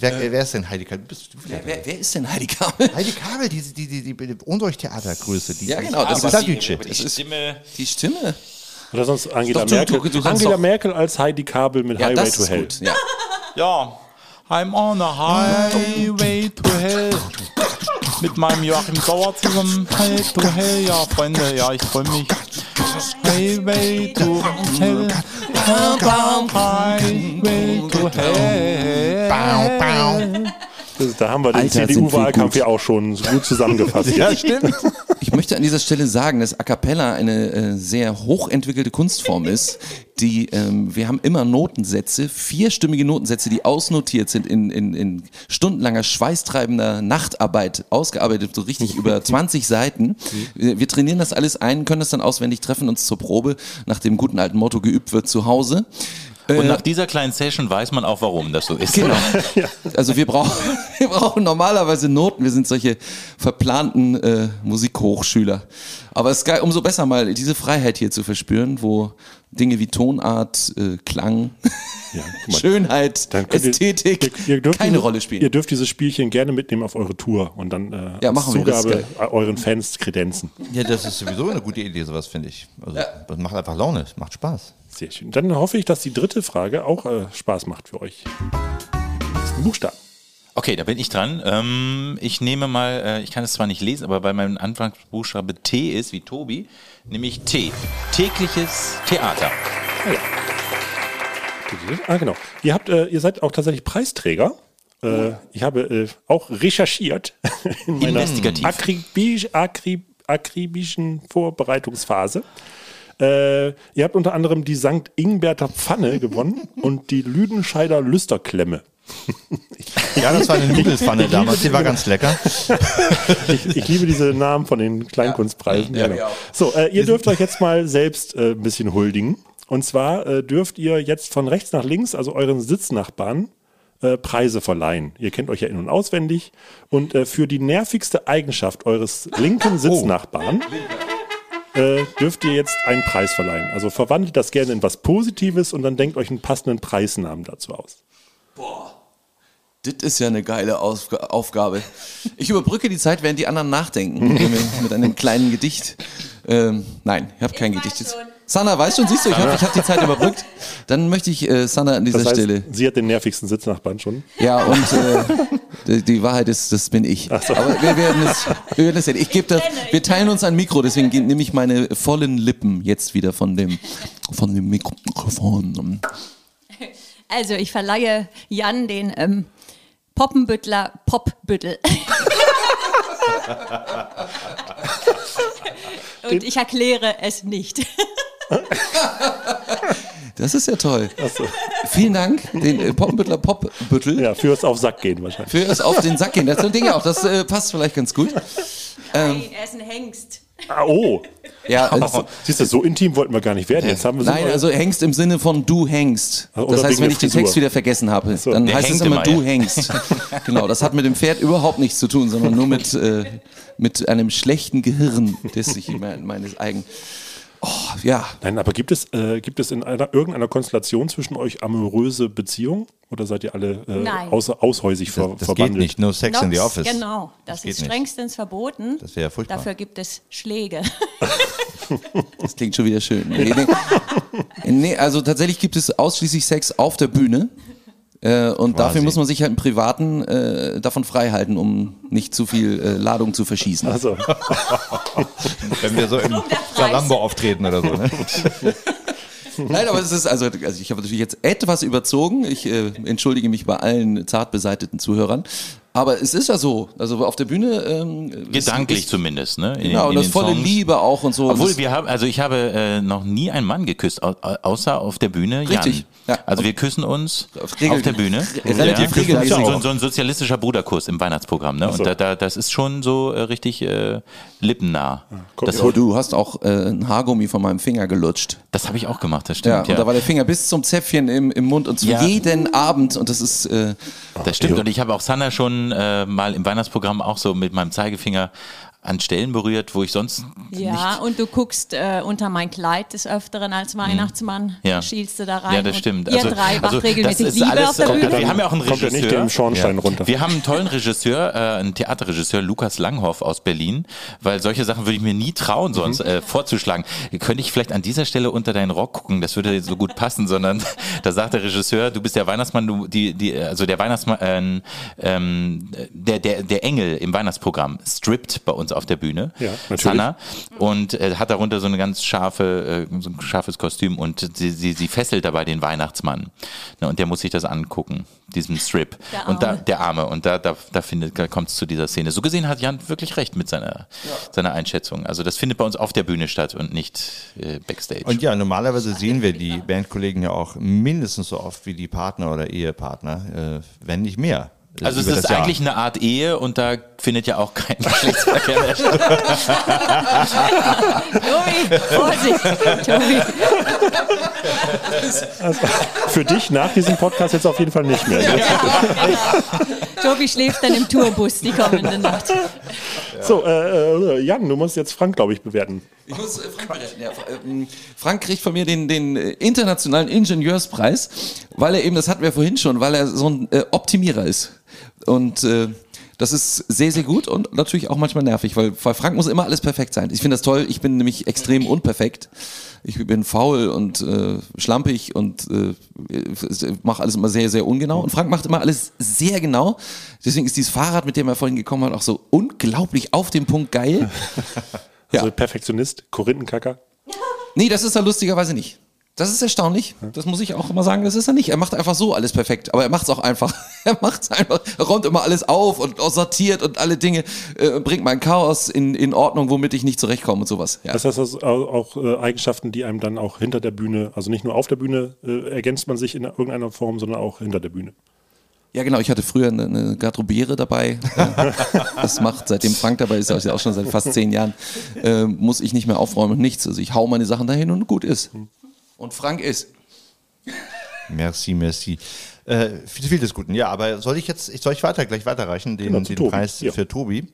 wer, wer ist denn Heidi Kabel? Bist du Wer, wer, wer ist denn Heidi Kabel? Heidi Kabel, die, die, die, die, die Undurchtheatergröße. Die Ja, genau, das Das ist die- ist- Stimme. Die Stimme. Oder sonst Angela Doch, Merkel. du- du Angela doch- Merkel als Heidi Kabel mit Ja, Highway das to ist Hell. gut. Ja. Ja, I'm on a highway to hell. Mit meinem Joachim Sauer zusammen. Highway to hell, ja, Freunde, ja, ich freue mich. Highway to hell. Highway to hell. Da haben wir den CDU-Wahlkampf ja auch schon gut zusammengefasst. Ja, stimmt. Ich möchte an dieser Stelle sagen, dass A Cappella eine äh, sehr hochentwickelte Kunstform ist. Die, ähm, wir haben immer Notensätze, vierstimmige Notensätze, die ausnotiert sind in, in, in stundenlanger schweißtreibender Nachtarbeit, ausgearbeitet, so richtig über 20 Seiten. Wir, wir trainieren das alles ein, können das dann auswendig, treffen uns zur Probe, nach dem guten alten Motto geübt wird zu Hause. Und nach dieser kleinen Session weiß man auch, warum das so ist. Genau. Also wir brauchen, wir brauchen normalerweise Noten. Wir sind solche verplanten äh, Musikhochschüler. Aber es ist geil, umso besser mal diese Freiheit hier zu verspüren, wo Dinge wie Tonart, äh, Klang Ja. Schönheit, ihr- Ästhetik ihr, ihr keine diese, Rolle spielen. Ihr dürft dieses Spielchen gerne mitnehmen auf eure Tour und dann äh, Ja, machen Zugabe euren Fans kredenzen. Ja, das ist sowieso eine gute Idee, sowas finde ich. Also, Das macht einfach Laune, das macht Spaß. Sehr schön. Dann hoffe ich, dass die dritte Frage auch äh, Spaß macht für euch. Buchstaben. Okay, da bin ich dran. Ähm, ich nehme mal, äh, ich kann es zwar nicht lesen, aber weil mein Anfangsbuchstabe T ist, wie Tobi, nehme ich T. Tägliches Theater. Ah, genau. Ihr habt, äh, ihr seid auch tatsächlich Preisträger. Äh, ich habe äh, auch recherchiert in meiner Investigativ. akribisch, akrib, akribischen Vorbereitungsphase. Äh, ihr habt unter anderem die St. Ingberter Pfanne gewonnen und die Lüdenscheider Lüsterklemme. Ja, das war eine Nudelfanne damals, die war ganz lecker. Ich, ich liebe diese Namen von den Kleinkunstpreisen. Ja, genau. So, äh, ihr dürft euch jetzt mal selbst äh, ein bisschen huldigen. Und zwar äh, dürft ihr jetzt von rechts nach links, also euren Sitznachbarn, äh, Preise verleihen. Ihr kennt euch ja in- und auswendig. Und äh, für die nervigste Eigenschaft eures linken Sitznachbarn äh, dürft ihr jetzt einen Preis verleihen. Also verwandelt das gerne in was Positives und dann denkt euch einen passenden Preisnamen dazu aus. Das ist ja eine geile Ausg Aufgabe. Ich überbrücke die Zeit, während die anderen nachdenken. mit, mit einem kleinen Gedicht. Ähm, nein, ich habe kein Ich Gedicht. weiß schon. Sanna, weißt du, siehst du, ich habe ich hab die Zeit überbrückt. Dann möchte ich äh, Sanna an dieser Das heißt, Stelle. sie hat den nervigsten Sitznachbarn schon. Ja, und äh, die, die Wahrheit ist, das bin ich. Aber wir werden es, wir werden es sehen. Ich gebe das, wir teilen uns ein Mikro, deswegen ge- nehme ich meine vollen Lippen jetzt wieder von dem, von dem Mikrofon. Also ich verleihe Jan den ähm, Poppenbüttler Popbüttel. Und ich erkläre es nicht. Das ist ja toll. Vielen Dank, den äh, Poppenbüttler Popbüttel. Ja, fürs auf Sack gehen wahrscheinlich. Für es auf den Sack gehen. Das ist so ein Ding auch, das äh, passt vielleicht ganz gut. Nein, er ist ein Hengst. Ah, oh, Ja, also, siehst du, so intim wollten wir gar nicht werden. Jetzt haben wir so nein, also hängst im Sinne von du hängst. Oder Das heißt, wenn ich den. Text wieder vergessen habe, dann Der heißt es immer immer, du ja. hängst. Genau, das hat mit dem Pferd überhaupt nichts zu tun, sondern nur mit, äh, mit einem schlechten Gehirn, das sich me- meines eigenen. Oh, ja. Nein, aber gibt es, äh, gibt es in einer, irgendeiner Konstellation zwischen euch amoröse Beziehungen? Oder seid ihr alle äh, außer, aushäusig ver Das, das verbandelt? geht nicht, no sex in the Nox, office. Genau, das, geht ist nicht. strengstens verboten. Das wäre ja furchtbar. Dafür gibt es Schläge. Das klingt schon wieder schön. Nee, nee. nee, also tatsächlich gibt es ausschließlich Sex auf der Bühne. Äh, und dafür muss man sich halt im Privaten äh, davon frei halten, um nicht zu viel äh, Ladung zu verschießen. Also, Wenn wir so im Salambo auftreten oder so. Ne? Nein, aber es ist also, also ich habe natürlich jetzt etwas überzogen. Ich äh, entschuldige mich bei allen zart beseiteten Zuhörern. Aber es ist ja so. Also auf der Bühne. Ähm, Gedanklich ist, zumindest, ne? In, Genau, in und das den volle Songs. Liebe auch und so. Obwohl wir haben, also ich habe äh, noch nie einen Mann geküsst, au außer auf der Bühne Jan. Richtig, ja. Also wir küssen uns Auf Regel- auf der Bühne. relativ ja. regelmäßig So, so, auch. so ein sozialistischer Bruderkurs im Weihnachtsprogramm. Ne? so. Und da, da, das ist schon so äh, richtig äh, lippennah. kommt Das, ja oh, du hast auch äh, ein Haargummi von meinem Finger gelutscht. das habe ich auch gemacht, das Ja, stimmt. und Ja, da war der Finger bis zum Zäpfchen im, im Mund und zu Ja. jeden Abend. Und das ist. Äh, das stimmt. Und ich habe auch Sanna schon äh, mal im Weihnachtsprogramm auch so mit meinem Zeigefinger an Stellen berührt, wo ich sonst Ja, nicht und du guckst äh, unter mein Kleid des Öfteren als Weihnachtsmann. Mhm. Ja. Schielst du da rein. Ja, das stimmt. Ihr drei macht regelmäßig das ist Liebe alles, auf der kommt- Bühne. Wir haben ja auch einen kommt ja nicht Regisseur. den Schornstein runter. Wir haben einen tollen Regisseur, äh, einen Theaterregisseur, Lukas Langhoff aus Berlin, weil solche Sachen würde ich mir nie trauen, sonst Mhm. äh, vorzuschlagen. Könnte ich vielleicht an dieser Stelle unter deinen Rock gucken, das würde so gut passen, sondern da sagt der Regisseur, du bist der Weihnachtsmann, du, die, die, also der Weihnachtsmann, äh, ähm, der, der, der Engel im Weihnachtsprogramm strippt bei uns auf der Bühne. Ja, natürlich. Sanna, und äh, hat darunter so eine ganz scharfe, äh, so ein scharfes Kostüm und sie, sie, sie fesselt dabei den Weihnachtsmann. Ne, und der muss sich das angucken, diesen Strip. Der Und da, der Arme. Und da, da, da findet, da kommt es zu dieser Szene. So gesehen hat Jan wirklich recht mit seiner, seiner Einschätzung. Also das findet bei uns auf der Bühne statt und nicht äh, backstage. Und ja, normalerweise sehen wir die Bandkollegen ja auch mindestens so oft wie die Partner oder Ehepartner, äh, wenn nicht mehr. Also es ist Jahr. eigentlich eine Art Ehe und da findet ja auch kein Geschlechtsverkehr mehr statt. Tobi, Vorsicht, Tobi. für dich nach diesem Podcast jetzt auf jeden Fall nicht mehr. Tobi schläft dann im Tourbus die kommende Nacht. So, äh, äh, Jan, du musst jetzt Frank, glaube ich, bewerten. Ich muss äh, Frank beretten. Ja, ähm, Frank kriegt von mir den, den äh, internationalen Ingenieurspreis, weil er eben, das hatten wir vorhin schon, weil er so ein äh, Optimierer ist. Und äh, das ist sehr, sehr gut und natürlich auch manchmal nervig, weil, weil Frank muss immer alles perfekt sein. Ich finde das toll, ich bin nämlich extrem unperfekt. Ich bin faul und äh, schlampig und äh, mache alles immer sehr, sehr ungenau. Und Frank macht immer alles sehr genau. Deswegen ist dieses Fahrrad, mit dem er vorhin gekommen hat, auch so unglaublich auf den Punkt geil. Ja. Also Perfektionist, Korinthenkacker. Nee, das ist er lustigerweise nicht. Das ist erstaunlich. Das muss ich auch immer sagen, das ist er nicht. Er macht einfach so alles perfekt, aber er macht es auch einfach. Er macht es einfach, er räumt immer alles auf und sortiert und alle Dinge, äh, bringt mein Chaos in, in Ordnung, womit ich nicht zurechtkomme und sowas. Ja. Das heißt, das sind auch äh, Eigenschaften, die einem dann auch hinter der Bühne, also nicht nur auf der Bühne äh, ergänzt man sich in irgendeiner Form, sondern auch hinter der Bühne. Ja, genau. Ich hatte früher eine, eine Garderobiere dabei. Äh, Das macht, seitdem Frank dabei ist, also auch schon seit fast zehn Jahren, äh, muss ich nicht mehr aufräumen und nichts. Also ich hau meine Sachen dahin und gut ist. Und Frank ist. Merci, merci. Äh, viel, viel des Guten. Ja, aber soll ich jetzt, ich soll ich weiter, gleich weiterreichen, den, Genau, den Tobi. Preis Ja. für Tobi.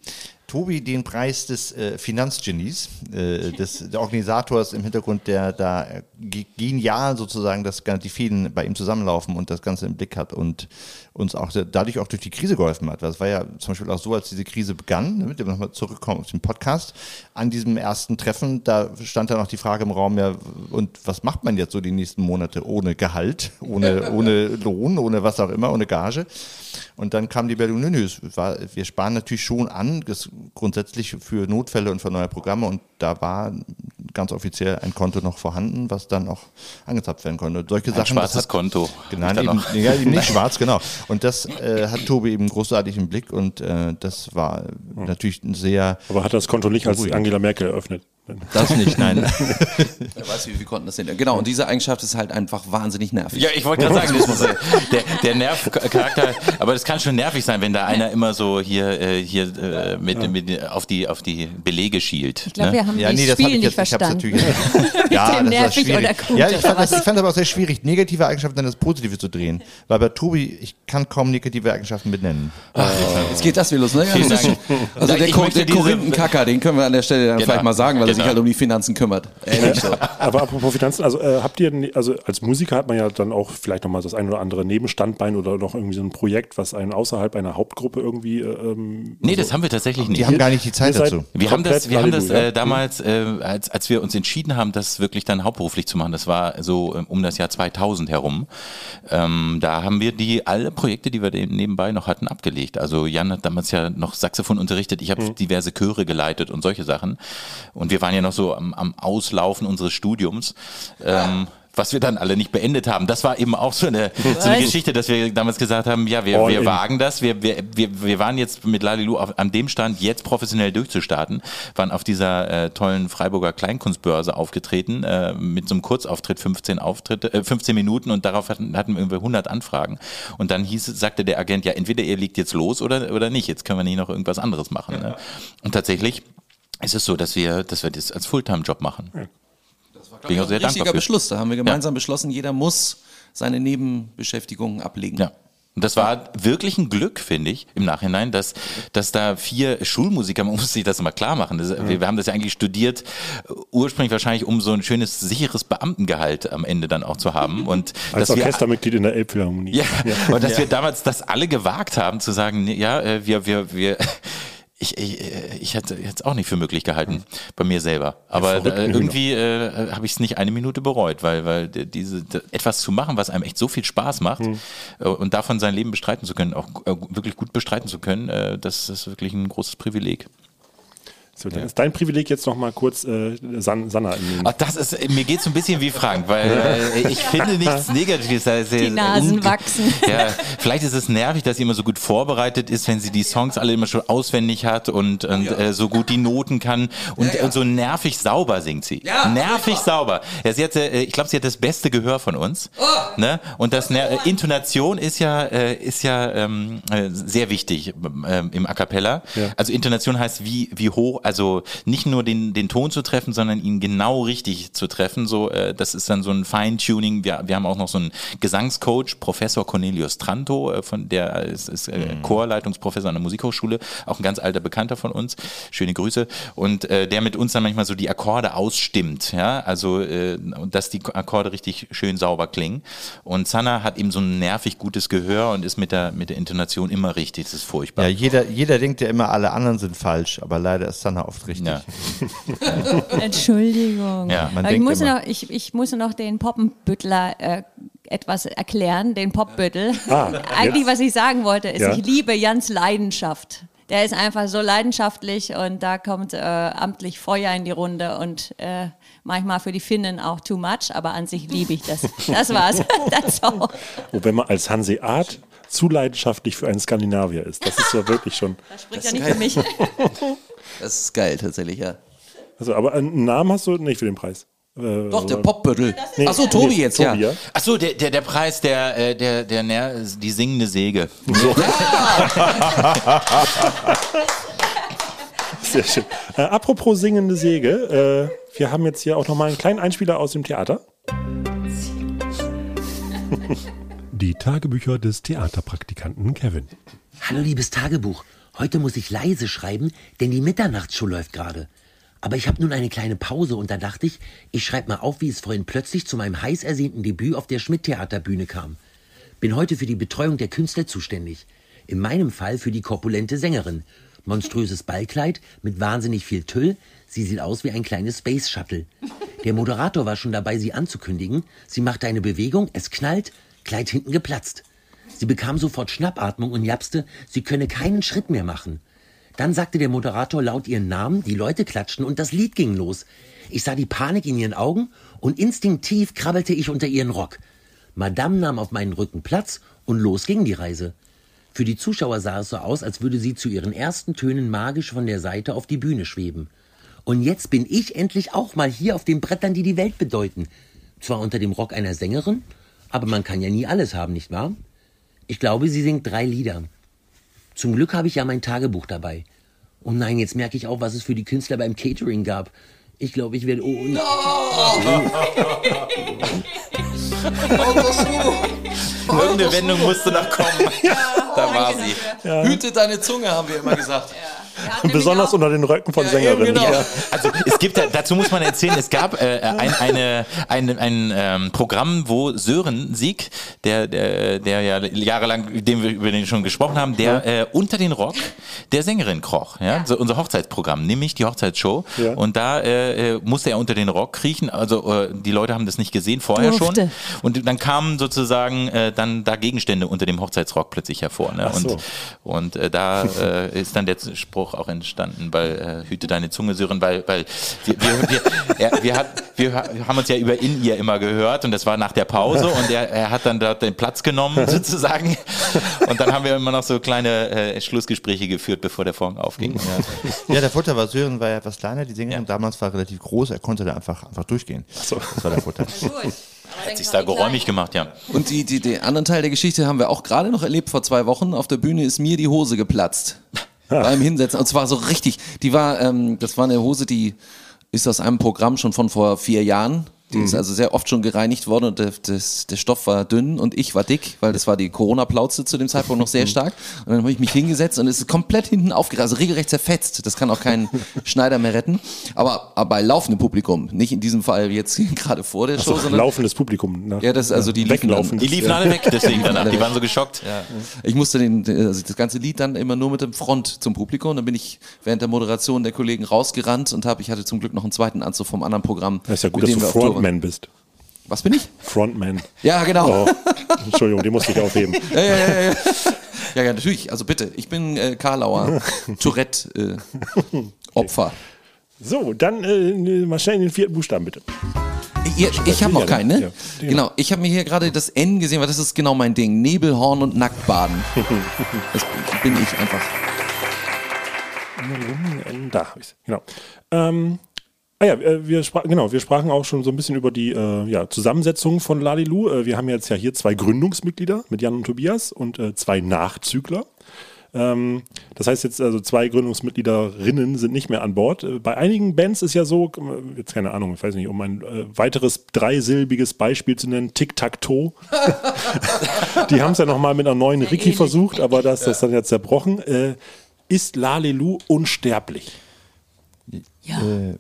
Tobi den Preis des äh, Finanzgenies, äh, des der Organisators im Hintergrund, der da genial sozusagen das die Fäden bei ihm zusammenlaufen und das Ganze im Blick hat und uns auch da- dadurch auch durch die Krise geholfen hat. Das war ja zum Beispiel auch so, als diese Krise begann, ne, mit dem nochmal zurückkommen auf den Podcast, an diesem ersten Treffen, da stand dann auch die Frage im Raum, ja, und was macht man jetzt so die nächsten Monate ohne Gehalt, ohne, ohne Lohn, ohne was auch immer, ohne Gage? Und dann kam die Meldung, nö, nö, war, wir sparen natürlich schon an, das grundsätzlich für Notfälle und für neue Programme und da war ganz offiziell ein Konto noch vorhanden, was dann auch angezapft werden konnte. Und solche Ein Sachen, das schwarzes hat, Konto. Genau, eben, ja, eben nicht schwarz, genau. Und das äh, hat Tobi eben großartig im Blick und äh, das war natürlich ein sehr. Aber hat das Konto nicht als. Angela Merkel eröffnet? Das nicht, nein. Wer weiß, wie wir konnten das denn. Genau, und diese Eigenschaft ist halt einfach wahnsinnig nervig. Ja, ich wollte gerade sagen, das muss, der, der Nervcharakter, aber das kann schon nervig sein, wenn da einer immer so hier, äh, hier äh, mit, mit auf die auf die Belege schielt. Ich glaube, ne? wir haben Ja, das nee, das Spiel habe ich nicht jetzt, ich hab's verstanden. natürlich. ja, das war nervig schwierig. oder gut ja, ich fand, das, ich fand aber auch sehr schwierig, negative Eigenschaften dann das Positive zu drehen. Weil bei Tobi, ich kann kaum negative Eigenschaften benennen. Jetzt geht das wieder los, ne? Dank. Also Ja, der, ich der diese- Korinthenkacker, den können wir an der Stelle dann Genau. vielleicht mal sagen, weil er sich halt um die Finanzen kümmert. Ehrlich so. Aber apropos Finanzen, also äh, habt ihr, denn- also als Musiker hat man ja dann auch vielleicht nochmal das ein oder andere Nebenstandbein oder noch irgendwie so ein Projekt, was einen außerhalb einer Hauptgruppe irgendwie. äh, Ähm, Nee, das haben wir tatsächlich nicht. Die haben gar nicht die Zeit dazu. Wir haben das, wir haben das ja? äh, damals, äh, als, als wir uns entschieden haben, das wirklich dann hauptberuflich zu machen, das war so ähm, um das Jahr 2000 herum, ähm, da haben wir die alle Projekte, die wir nebenbei noch hatten, abgelegt. Also Jan hat damals ja noch Saxophon unterrichtet, ich habe Mhm. diverse Chöre geleitet und solche Sachen. Und wir waren ja noch so am, am Auslaufen unseres Studiums. Ähm, was wir dann alle nicht beendet haben. Das war eben auch so eine, so eine Was? Geschichte, dass wir damals gesagt haben, ja, wir, All wir in. wagen das. Wir, wir, wir, wir waren jetzt mit Lalilu auf, an dem Stand, jetzt professionell durchzustarten, waren auf dieser äh, tollen Freiburger Kleinkunstbörse aufgetreten, äh, mit so einem Kurzauftritt, 15 Auftritte, äh, 15 Minuten und darauf hatten, hatten wir irgendwie 100 Anfragen. Und dann hieß, es- sagte der Agent, ja, entweder ihr legt jetzt los oder, oder nicht, jetzt können wir nicht noch irgendwas anderes machen. Ne? Und tatsächlich ist es so, dass wir, dass wir das als Fulltime-Job machen. Bin ich auch sehr Richtiger dankbar für. Beschluss. Da haben wir gemeinsam beschlossen, jeder muss seine Nebenbeschäftigungen ablegen. Ja. Und das war wirklich ein Glück, finde ich, im Nachhinein, dass, dass da vier Schulmusiker, man muss sich das immer klar machen, das, wir, wir haben das ja eigentlich studiert, äh, ursprünglich wahrscheinlich, um so ein schönes, sicheres Beamtengehalt am Ende dann auch zu haben. Und als dass wir, Orchestermitglied in der Elbphilharmonie. ja, und dass wir damals das alle gewagt haben, zu sagen, ja, äh, wir, wir, wir, ich, ich, äh, ich hätte es auch nicht für möglich gehalten, bei mir selber. Aber verrückten äh, irgendwie äh, habe ich es nicht eine Minute bereut, weil, weil diese etwas zu machen, was einem echt so viel Spaß macht äh, und davon sein Leben bestreiten zu können, auch wirklich gut bestreiten zu können, äh, das ist wirklich ein großes Privileg. So, dann ist dein Privileg jetzt noch mal kurz äh, San, Sanna in den Ach, das ist, mir geht so ein bisschen wie Frank, weil äh, ich finde nichts Negatives. Also, Die Nasen wachsen. Ja, vielleicht ist es nervig, dass sie immer so gut vorbereitet ist, wenn sie die Songs alle immer schon auswendig hat und, und äh, so gut die Noten kann und, und so nervig sauber singt sie. Ja, nervig sauber. Ja, sie hat, äh, ich glaube, sie hat das beste Gehör von uns. Ne? Und das äh, Intonation ist ja, äh, ist ja ähm, äh, sehr wichtig ähm, im A cappella. Ja. Also Intonation heißt wie, wie hoch, also nicht nur den, den Ton zu treffen, sondern ihn genau richtig zu treffen. So, äh, das ist dann so ein Feintuning. Wir, wir haben auch noch so einen Gesangscoach, Professor Cornelius Tranto, äh, von der ist, ist äh, Chorleitungsprofessor an der Musikhochschule, auch ein ganz alter Bekannter von uns. Schöne Grüße. Und äh, der mit uns dann manchmal so die Akkorde ausstimmt, ja, also äh, dass die Akkorde richtig schön sauber klingen. Und Sanna hat eben so ein nervig gutes Gehör und ist mit der mit der Intonation immer richtig. Das ist furchtbar. Ja, jeder, jeder denkt ja immer, alle anderen sind falsch, aber leider ist Sanna oft richtig. Ja. Entschuldigung. Ja, ich, muss immer- noch, ich, ich muss noch den Poppenbüttler äh, etwas erklären, den Popbüttel. Ah, Eigentlich, was ich sagen wollte, ist, Ja. ich liebe Jans Leidenschaft. Der ist einfach so leidenschaftlich und da kommt äh, amtlich Feuer in die Runde und äh, manchmal für die Finnen auch too much, aber an sich liebe ich das. Das war's. That's all. Wobei man als Hanseat zu leidenschaftlich für einen Skandinavier ist. Das ist ja wirklich schon. Das spricht ja nicht für mich. Das ist geil tatsächlich, ja. Also, aber einen Namen hast du nicht für den Preis. Äh, Doch, der also- Popbüttel. Nee, Achso, Tobi nee, jetzt, Tobi, ja. Ach so, der, der, der Preis, der, äh, der, der, der, die singende Säge. Sehr schön. Äh, apropos singende Säge, äh, wir haben jetzt hier auch nochmal einen kleinen Einspieler aus dem Theater. Die Tagebücher des Theaterpraktikanten Kevin. Hallo liebes Tagebuch. Heute muss ich leise schreiben, denn die Mitternachtsshow läuft gerade. Aber ich habe nun eine kleine Pause und da dachte ich, ich schreibe mal auf, wie es vorhin plötzlich zu meinem heiß ersehnten Debüt auf der Schmidt-Theaterbühne kam. Bin heute für die Betreuung der Künstler zuständig. In meinem Fall für die korpulente Sängerin. Monströses Ballkleid mit wahnsinnig viel Tüll. Sie sieht aus wie ein kleines Space Shuttle. Der Moderator war schon dabei, sie anzukündigen. Sie machte eine Bewegung, es knallt, Kleid hinten geplatzt. Sie bekam sofort Schnappatmung und japste, sie könne keinen Schritt mehr machen. Dann sagte der Moderator laut ihren Namen, die Leute klatschten und das Lied ging los. Ich sah die Panik in ihren Augen und instinktiv krabbelte ich unter ihren Rock. Madame nahm auf meinen Rücken Platz und los ging die Reise. Für die Zuschauer sah es so aus, als würde sie zu ihren ersten Tönen magisch von der Seite auf die Bühne schweben. Und jetzt bin ich endlich auch mal hier auf den Brettern, die die Welt bedeuten. Zwar unter dem Rock einer Sängerin, aber man kann ja nie alles haben, nicht wahr? Ich glaube, sie singt drei Lieder. Zum Glück habe ich ja mein Tagebuch dabei. Und nein, jetzt merke ich auch, was es für die Künstler beim Catering gab. Ich glaube, ich werde. Oh, Irgendeine Wendung musste noch kommen. Da war sie. Hüte deine Zunge, haben wir immer gesagt. Besonders unter den Röcken von Sängerinnen. genau. Ja. Also es gibt, da- dazu muss man erzählen, es gab äh, ein, eine, ein, ein ähm, Programm, wo Sören Sieg, der, der, der ja jahrelang, den wir, über den schon gesprochen haben, der äh, unter den Rock der Sängerin kroch. Ja? So unser Hochzeitsprogramm, nämlich die Hochzeitsshow. Ja. Und da äh, äh, musste er unter den Rock kriechen. Also äh, die Leute haben das nicht gesehen, vorher Durfte. schon. Und dann kamen sozusagen äh, dann da Gegenstände unter dem Hochzeitsrock plötzlich hervor. Ne? Ach so. Und, und äh, da äh, ist dann der Spruch auch entstanden, weil äh, hüte deine Zunge, Sören, weil, weil wir, wir, wir, er, wir, hat, wir haben uns ja über in ihr immer gehört und das war nach der Pause und er, er hat dann dort den Platz genommen sozusagen und dann haben wir immer noch so kleine äh, Schlussgespräche geführt, bevor der Vorhang aufging. Ja. Ja, der Vorteil war, Sören war ja etwas kleiner, die Sängerin damals war relativ groß, er konnte da einfach, einfach durchgehen. so. Das war der Vorteil. Hat sich da geräumig gemacht, ja. Und die, die, den anderen Teil der Geschichte haben wir auch gerade noch erlebt vor zwei Wochen. Auf der Bühne ist mir die Hose geplatzt. Beim Hinsetzen. Und zwar so richtig. Die war, ähm, das war eine Hose, die ist aus einem Programm schon von vor vier Jahren. Die ist also sehr oft schon gereinigt worden und der, das, der Stoff war dünn und ich war dick, weil das war die Corona-Plauze zu dem Zeitpunkt noch sehr stark. Und dann habe ich mich hingesetzt und es ist komplett hinten aufgerissen, also regelrecht zerfetzt. Das kann auch kein Schneider mehr retten. Aber, aber bei laufendem Publikum, nicht in diesem Fall jetzt gerade vor der Show, So, sondern laufendes Publikum. Ne? Ja, das ist also die liefen dann. Weglaufen. Die liefen alle weg, deswegen danach. Die waren so geschockt. Ich musste den, also das ganze Lied dann immer nur mit dem Front zum Publikum. Und dann bin ich während der Moderation der Kollegen rausgerannt und habe, ich hatte zum Glück noch einen zweiten Anzug vom anderen Programm. Das ist ja gut, dass du waren. Frontman bist. Was bin ich? Frontman. Ja, genau. Oh, Entschuldigung, den musste ich aufheben. Ja, ja, ja, ja. ja, ja, natürlich. Also bitte, ich bin äh, Karlauer Tourette äh, Opfer. So, dann äh, mal schnell in den vierten Buchstaben, bitte. Ich, ich habe noch Ja, keinen, ne? ja, genau. Genau, ich habe mir hier gerade das N gesehen, weil das ist genau mein Ding. Nebelhorn und Nacktbaden. Das bin ich einfach. Da habe ich Genau. Ähm, ah ja, äh, wir, spra genau, wir sprachen auch schon so ein bisschen über die äh, ja, Zusammensetzung von Lalilu. Äh, wir haben jetzt ja hier zwei Gründungsmitglieder mit Jan und Tobias und äh, zwei Nachzügler. Ähm, das heißt jetzt also zwei Gründungsmitgliederinnen sind nicht mehr an Bord. Äh, Bei einigen Bands ist ja so, jetzt keine Ahnung, ich weiß nicht, um ein äh, weiteres dreisilbiges Beispiel zu nennen, Tic-Tac-Toe. Die haben es ja nochmal mit einer neuen Ricky versucht, aber da ist das dann ja zerbrochen. Äh, ist Lalelu unsterblich? Ja. Äh,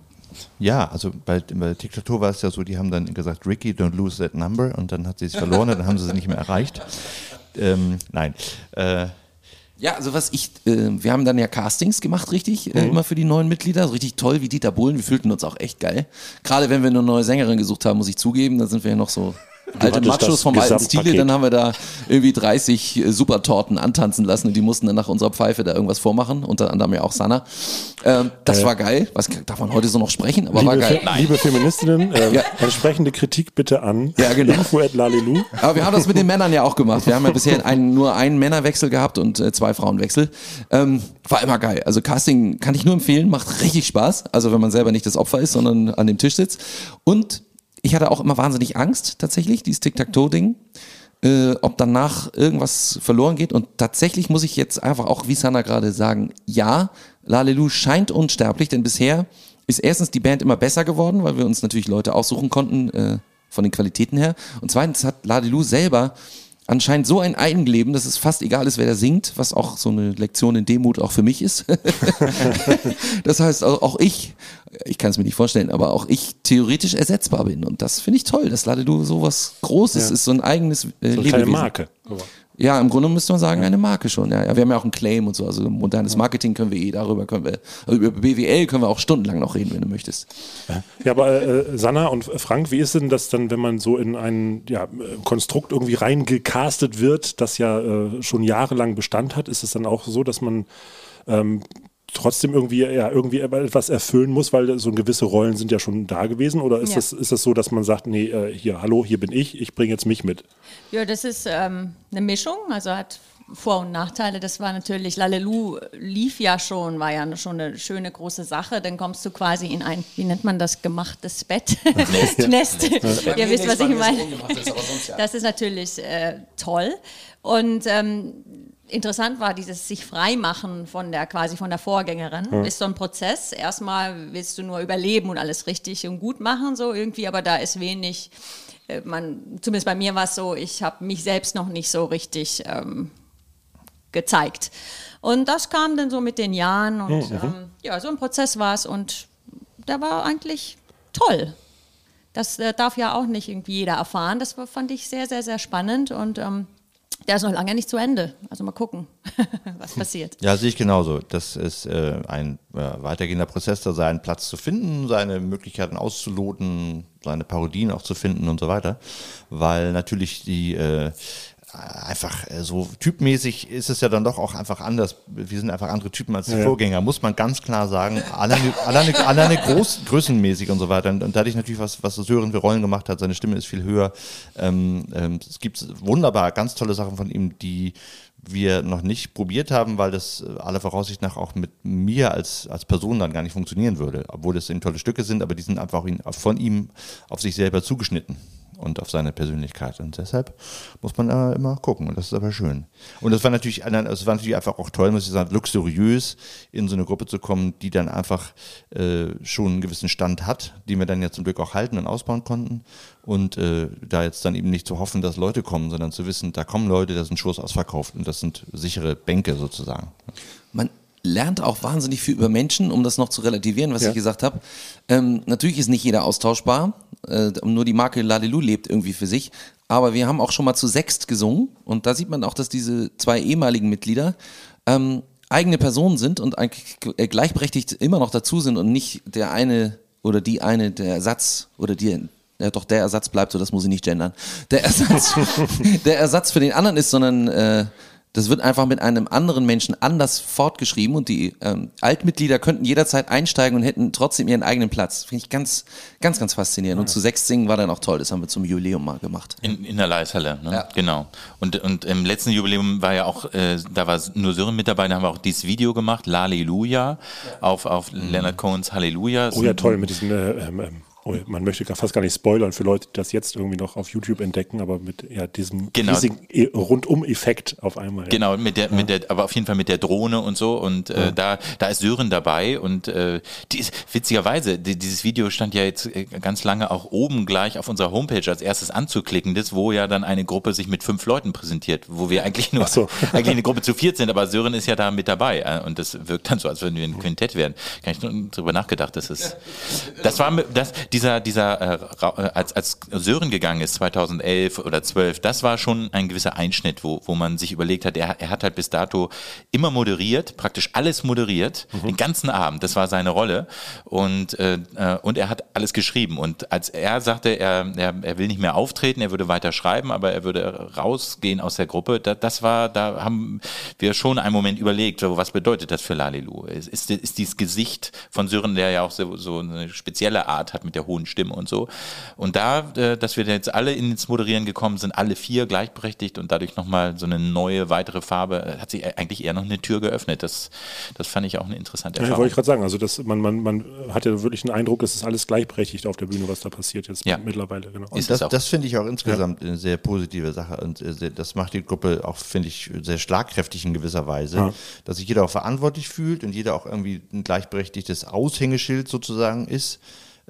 ja, also bei, bei Diktatur war es ja so, die haben dann gesagt, Ricky, don't lose that number und dann hat sie es verloren und dann haben sie es nicht mehr erreicht. Ähm, nein. Äh, Ja, also was ich, äh, wir haben dann ja Castings gemacht, richtig, äh, immer für die neuen Mitglieder. So richtig toll wie Dieter Bohlen. Wir fühlten uns auch echt geil. Gerade wenn wir eine neue Sängerin gesucht haben, muss ich zugeben, da sind wir ja noch so alte Machos vom alten. Stile. Dann haben wir da irgendwie 30 äh, Supertorten antanzen lassen und die mussten dann nach unserer Pfeife da irgendwas vormachen. Unter anderem ja auch Sanna. Ähm, das war geil. Was darf man heute so noch sprechen? Aber war geil. Fe liebe Feministinnen, äh, Ja. entsprechende Kritik bitte an Ja, genau. info at lalelu. Aber wir haben das mit den Männern ja auch gemacht. Wir haben ja bisher einen, nur einen Männerwechsel gehabt und äh, zwei Frauenwechsel. Ähm, war immer geil. Also Casting kann ich nur empfehlen, macht richtig Spaß. Also wenn man selber nicht das Opfer ist, sondern an dem Tisch sitzt. Und ich hatte auch immer wahnsinnig Angst, tatsächlich, dieses Tic-Tac-Toe-Ding. Äh, ob danach irgendwas verloren geht. Und tatsächlich muss ich jetzt einfach auch, wie Sana gerade sagen, ja, Lalelu scheint unsterblich, denn bisher ist erstens die Band immer besser geworden, weil wir uns natürlich Leute aussuchen konnten, äh, von den Qualitäten her. Und zweitens hat Ladelu selber anscheinend so ein Eigenleben, dass es fast egal ist, wer da singt, was auch so eine Lektion in Demut auch für mich ist. das heißt, auch ich, ich kann es mir nicht vorstellen, aber auch ich theoretisch ersetzbar bin. Und das finde ich toll, dass Ladelu so was Großes Ja. ist, so ein eigenes äh, So eine kleine. Marke. Ja, im Grunde müsste man sagen, eine Marke schon. Ja, wir haben ja auch einen Claim und so. Also modernes Marketing können wir eh, darüber können wir, also über BWL können wir auch stundenlang noch reden, wenn du möchtest. Ja, aber äh, Sanna und Frank, wie ist denn das dann, wenn man so in ein ja, Konstrukt irgendwie reingecastet wird, das ja äh, schon jahrelang Bestand hat? Ist es dann auch so, dass man ähm, trotzdem irgendwie, ja, irgendwie etwas erfüllen muss, weil so gewisse Rollen sind ja schon da gewesen? Oder ist, Ja. das, ist das so, dass man sagt, nee, äh, hier, hallo, hier bin ich, ich bringe jetzt mich mit? Ja, das ist ähm, eine Mischung, also hat Vor- und Nachteile. Das war natürlich, Lalelu lief ja schon, war ja schon eine schöne große Sache. Dann kommst du quasi in ein, wie nennt man das, gemachtes Bett. Nest. Nest. Ihr wisst, was ich meine. Das ist natürlich äh, toll. Und ähm, interessant war dieses sich freimachen von der quasi von der Vorgängerin. Ist so ein Prozess. Erstmal willst du nur überleben und alles richtig und gut machen, so irgendwie, aber da ist wenig. äh, Man, zumindest bei mir war es so, ich habe mich selbst noch nicht so richtig ähm, gezeigt. Und das kam dann so mit den Jahren und ähm, ja, so ein Prozess war es und der war eigentlich toll. Das äh, darf ja auch nicht irgendwie jeder erfahren. Das fand ich sehr, sehr, sehr spannend und ähm, der ist noch lange nicht zu Ende. Also mal gucken, was passiert. Ja, sehe ich genauso. Das ist äh, ein äh, weitergehender Prozess, da seinen Platz zu finden, seine Möglichkeiten auszuloten, seine Parodien auch zu finden und so weiter. Weil natürlich die äh, einfach äh, so typmäßig ist es ja dann doch auch einfach anders. Wir sind einfach andere Typen als die Ja. Vorgänger, muss man ganz klar sagen. Alleine, alleine, alleine groß, größenmäßig und so weiter. Und, und dadurch natürlich, was, was Sören für Rollen gemacht hat, seine Stimme ist viel höher. Ähm, ähm, es gibt wunderbar ganz tolle Sachen von ihm, die wir noch nicht probiert haben, weil das äh, aller Voraussicht nach auch mit mir als, als Person dann gar nicht funktionieren würde. Obwohl es eben tolle Stücke sind, aber die sind einfach ihn- von ihm auf sich selber zugeschnitten und auf seine Persönlichkeit. Und deshalb muss man äh, immer gucken. Und das ist aber schön. Und das war natürlich, ein- es war natürlich einfach auch toll, muss ich sagen, luxuriös in so eine Gruppe zu kommen, die dann einfach äh, schon einen gewissen Stand hat, die wir dann ja zum Glück auch halten und ausbauen konnten. Und äh, da jetzt dann eben nicht zu hoffen, dass Leute kommen, sondern zu wissen, da kommen Leute, da sind Shows ausverkauft und das sind sichere Bänke sozusagen. Man lernt auch wahnsinnig viel über Menschen, um das noch zu relativieren, was Ja. ich gesagt habe. Ähm, natürlich ist nicht jeder austauschbar, äh, nur die Marke Lalelu lebt irgendwie für sich. Aber wir haben auch schon mal zu sechst gesungen und da sieht man auch, dass diese zwei ehemaligen Mitglieder ähm, eigene Personen sind und eigentlich äh, gleichberechtigt immer noch dazu sind und nicht der eine oder die eine der Ersatz oder die ja, doch der Ersatz bleibt so, das muss ich nicht gendern. Der Ersatz, der Ersatz für den anderen ist, sondern äh, das wird einfach mit einem anderen Menschen anders fortgeschrieben und die ähm, Altmitglieder könnten jederzeit einsteigen und hätten trotzdem ihren eigenen Platz. Finde ich ganz, ganz, ganz faszinierend. Und zu sechs singen war dann auch toll. Das haben wir zum Jubiläum mal gemacht. In, in der Leishalle, ne? Ja. Genau. Und, und im letzten Jubiläum war ja auch, äh, da war nur Sören mit dabei, da haben wir auch dieses Video gemacht, Lalleluja, auf, auf Leonard Cohens Halleluja. Oh ja, toll, mit diesen äh, ähm, ähm, man möchte fast gar nicht spoilern für Leute, die das jetzt irgendwie noch auf YouTube entdecken, aber mit ja, diesem Genau. riesigen E- Rundum-Effekt auf einmal. Ja. Genau, mit der, mit der, aber auf jeden Fall mit der Drohne und so. Und äh, da, da ist Sören dabei. Und äh, die ist, witzigerweise, die, dieses Video stand ja jetzt äh, ganz lange auch oben gleich auf unserer Homepage als erstes anzuklickendes, wo ja dann eine Gruppe sich mit fünf Leuten präsentiert, wo wir eigentlich nur so. eigentlich eine Gruppe zu viert sind, aber Sören ist ja da mit dabei. äh, Und das wirkt dann so, als würden wir ein Quintett werden. Gar nicht nur drüber nachgedacht. Das ist, das war das, dieser, dieser, äh, äh, als, als Sören gegangen ist, 2011 oder 12, das war schon ein gewisser Einschnitt, wo, wo man sich überlegt hat, er, er hat halt bis dato immer moderiert, praktisch alles moderiert, den ganzen Abend, das war seine Rolle. Und, äh, äh, und er hat alles geschrieben. Und als er sagte, er, er, er will nicht mehr auftreten, er würde weiter schreiben, aber er würde rausgehen aus der Gruppe, da, das war, da haben wir schon einen Moment überlegt, was bedeutet das für Lalilu? Ist, ist, ist dieses Gesicht von Sören, der ja auch so, so eine spezielle Art hat mit der hohen Stimme und so. Und da, äh, dass wir jetzt alle ins Moderieren gekommen sind, alle vier gleichberechtigt und dadurch nochmal so eine neue, weitere Farbe, äh, hat sich eigentlich eher noch eine Tür geöffnet. Das, das fand ich auch eine interessante Ja, Erfahrung. wollte ich gerade sagen, also das, man, man, man hat ja wirklich einen Eindruck, es ist alles gleichberechtigt auf der Bühne, was da passiert jetzt Ja. mittlerweile. Genau. Ist das, das finde ich auch insgesamt eine sehr positive Sache und äh, sehr, das macht die Gruppe auch, finde ich, sehr schlagkräftig in gewisser Weise, Ja. dass sich jeder auch verantwortlich fühlt und jeder auch irgendwie ein gleichberechtigtes Aushängeschild sozusagen ist.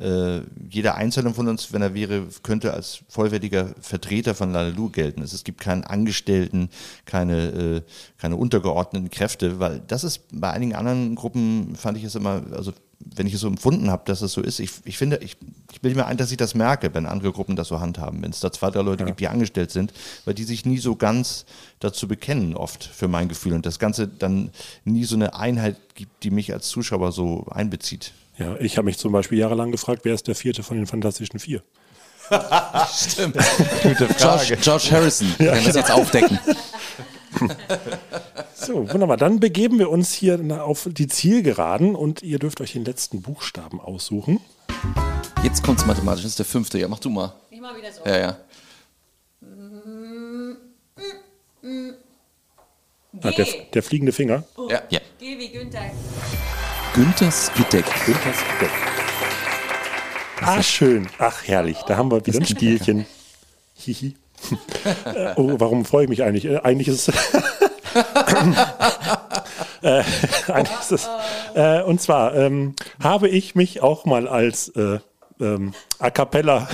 Äh, jeder Einzelne von uns, wenn er wäre, könnte als vollwertiger Vertreter von Lalelu gelten. Es, gibt keinen Angestellten, keine, äh, keine untergeordneten Kräfte, weil das ist bei einigen anderen Gruppen, fand ich es immer, also wenn ich es so empfunden habe, dass es so ist, ich, ich finde, ich, ich bilde mir ein, dass ich das merke, wenn andere Gruppen das so handhaben, wenn es da zwei, drei Leute gibt, die angestellt sind, weil die sich nie so ganz dazu bekennen, oft für mein Gefühl. Und das Ganze dann nie so eine Einheit gibt, die mich als Zuschauer so einbezieht. Ja, ich habe mich zum Beispiel jahrelang gefragt, wer ist der vierte von den Fantastischen Vier? Stimmt. George, George Harrison kann das jetzt aufdecken. So, wunderbar. Dann begeben wir uns hier auf die Zielgeraden und ihr dürft euch den letzten Buchstaben aussuchen. Jetzt kommt's mathematisch, das ist der fünfte. Ja, mach du mal. Ich mal wieder so. Ja, ja. Ah, der, der fliegende Finger. Ja. ja. Geh wie Günther. Günthers Gedeck. Günthers Deck. Ah, schön. Ach, herrlich. Da haben wir wieder ein Spielchen. Hihi. Äh, oh, warum freue ich mich eigentlich? Äh, eigentlich ist es. äh, eigentlich ist es äh, und zwar ähm, habe ich mich auch mal als äh, ähm, A cappella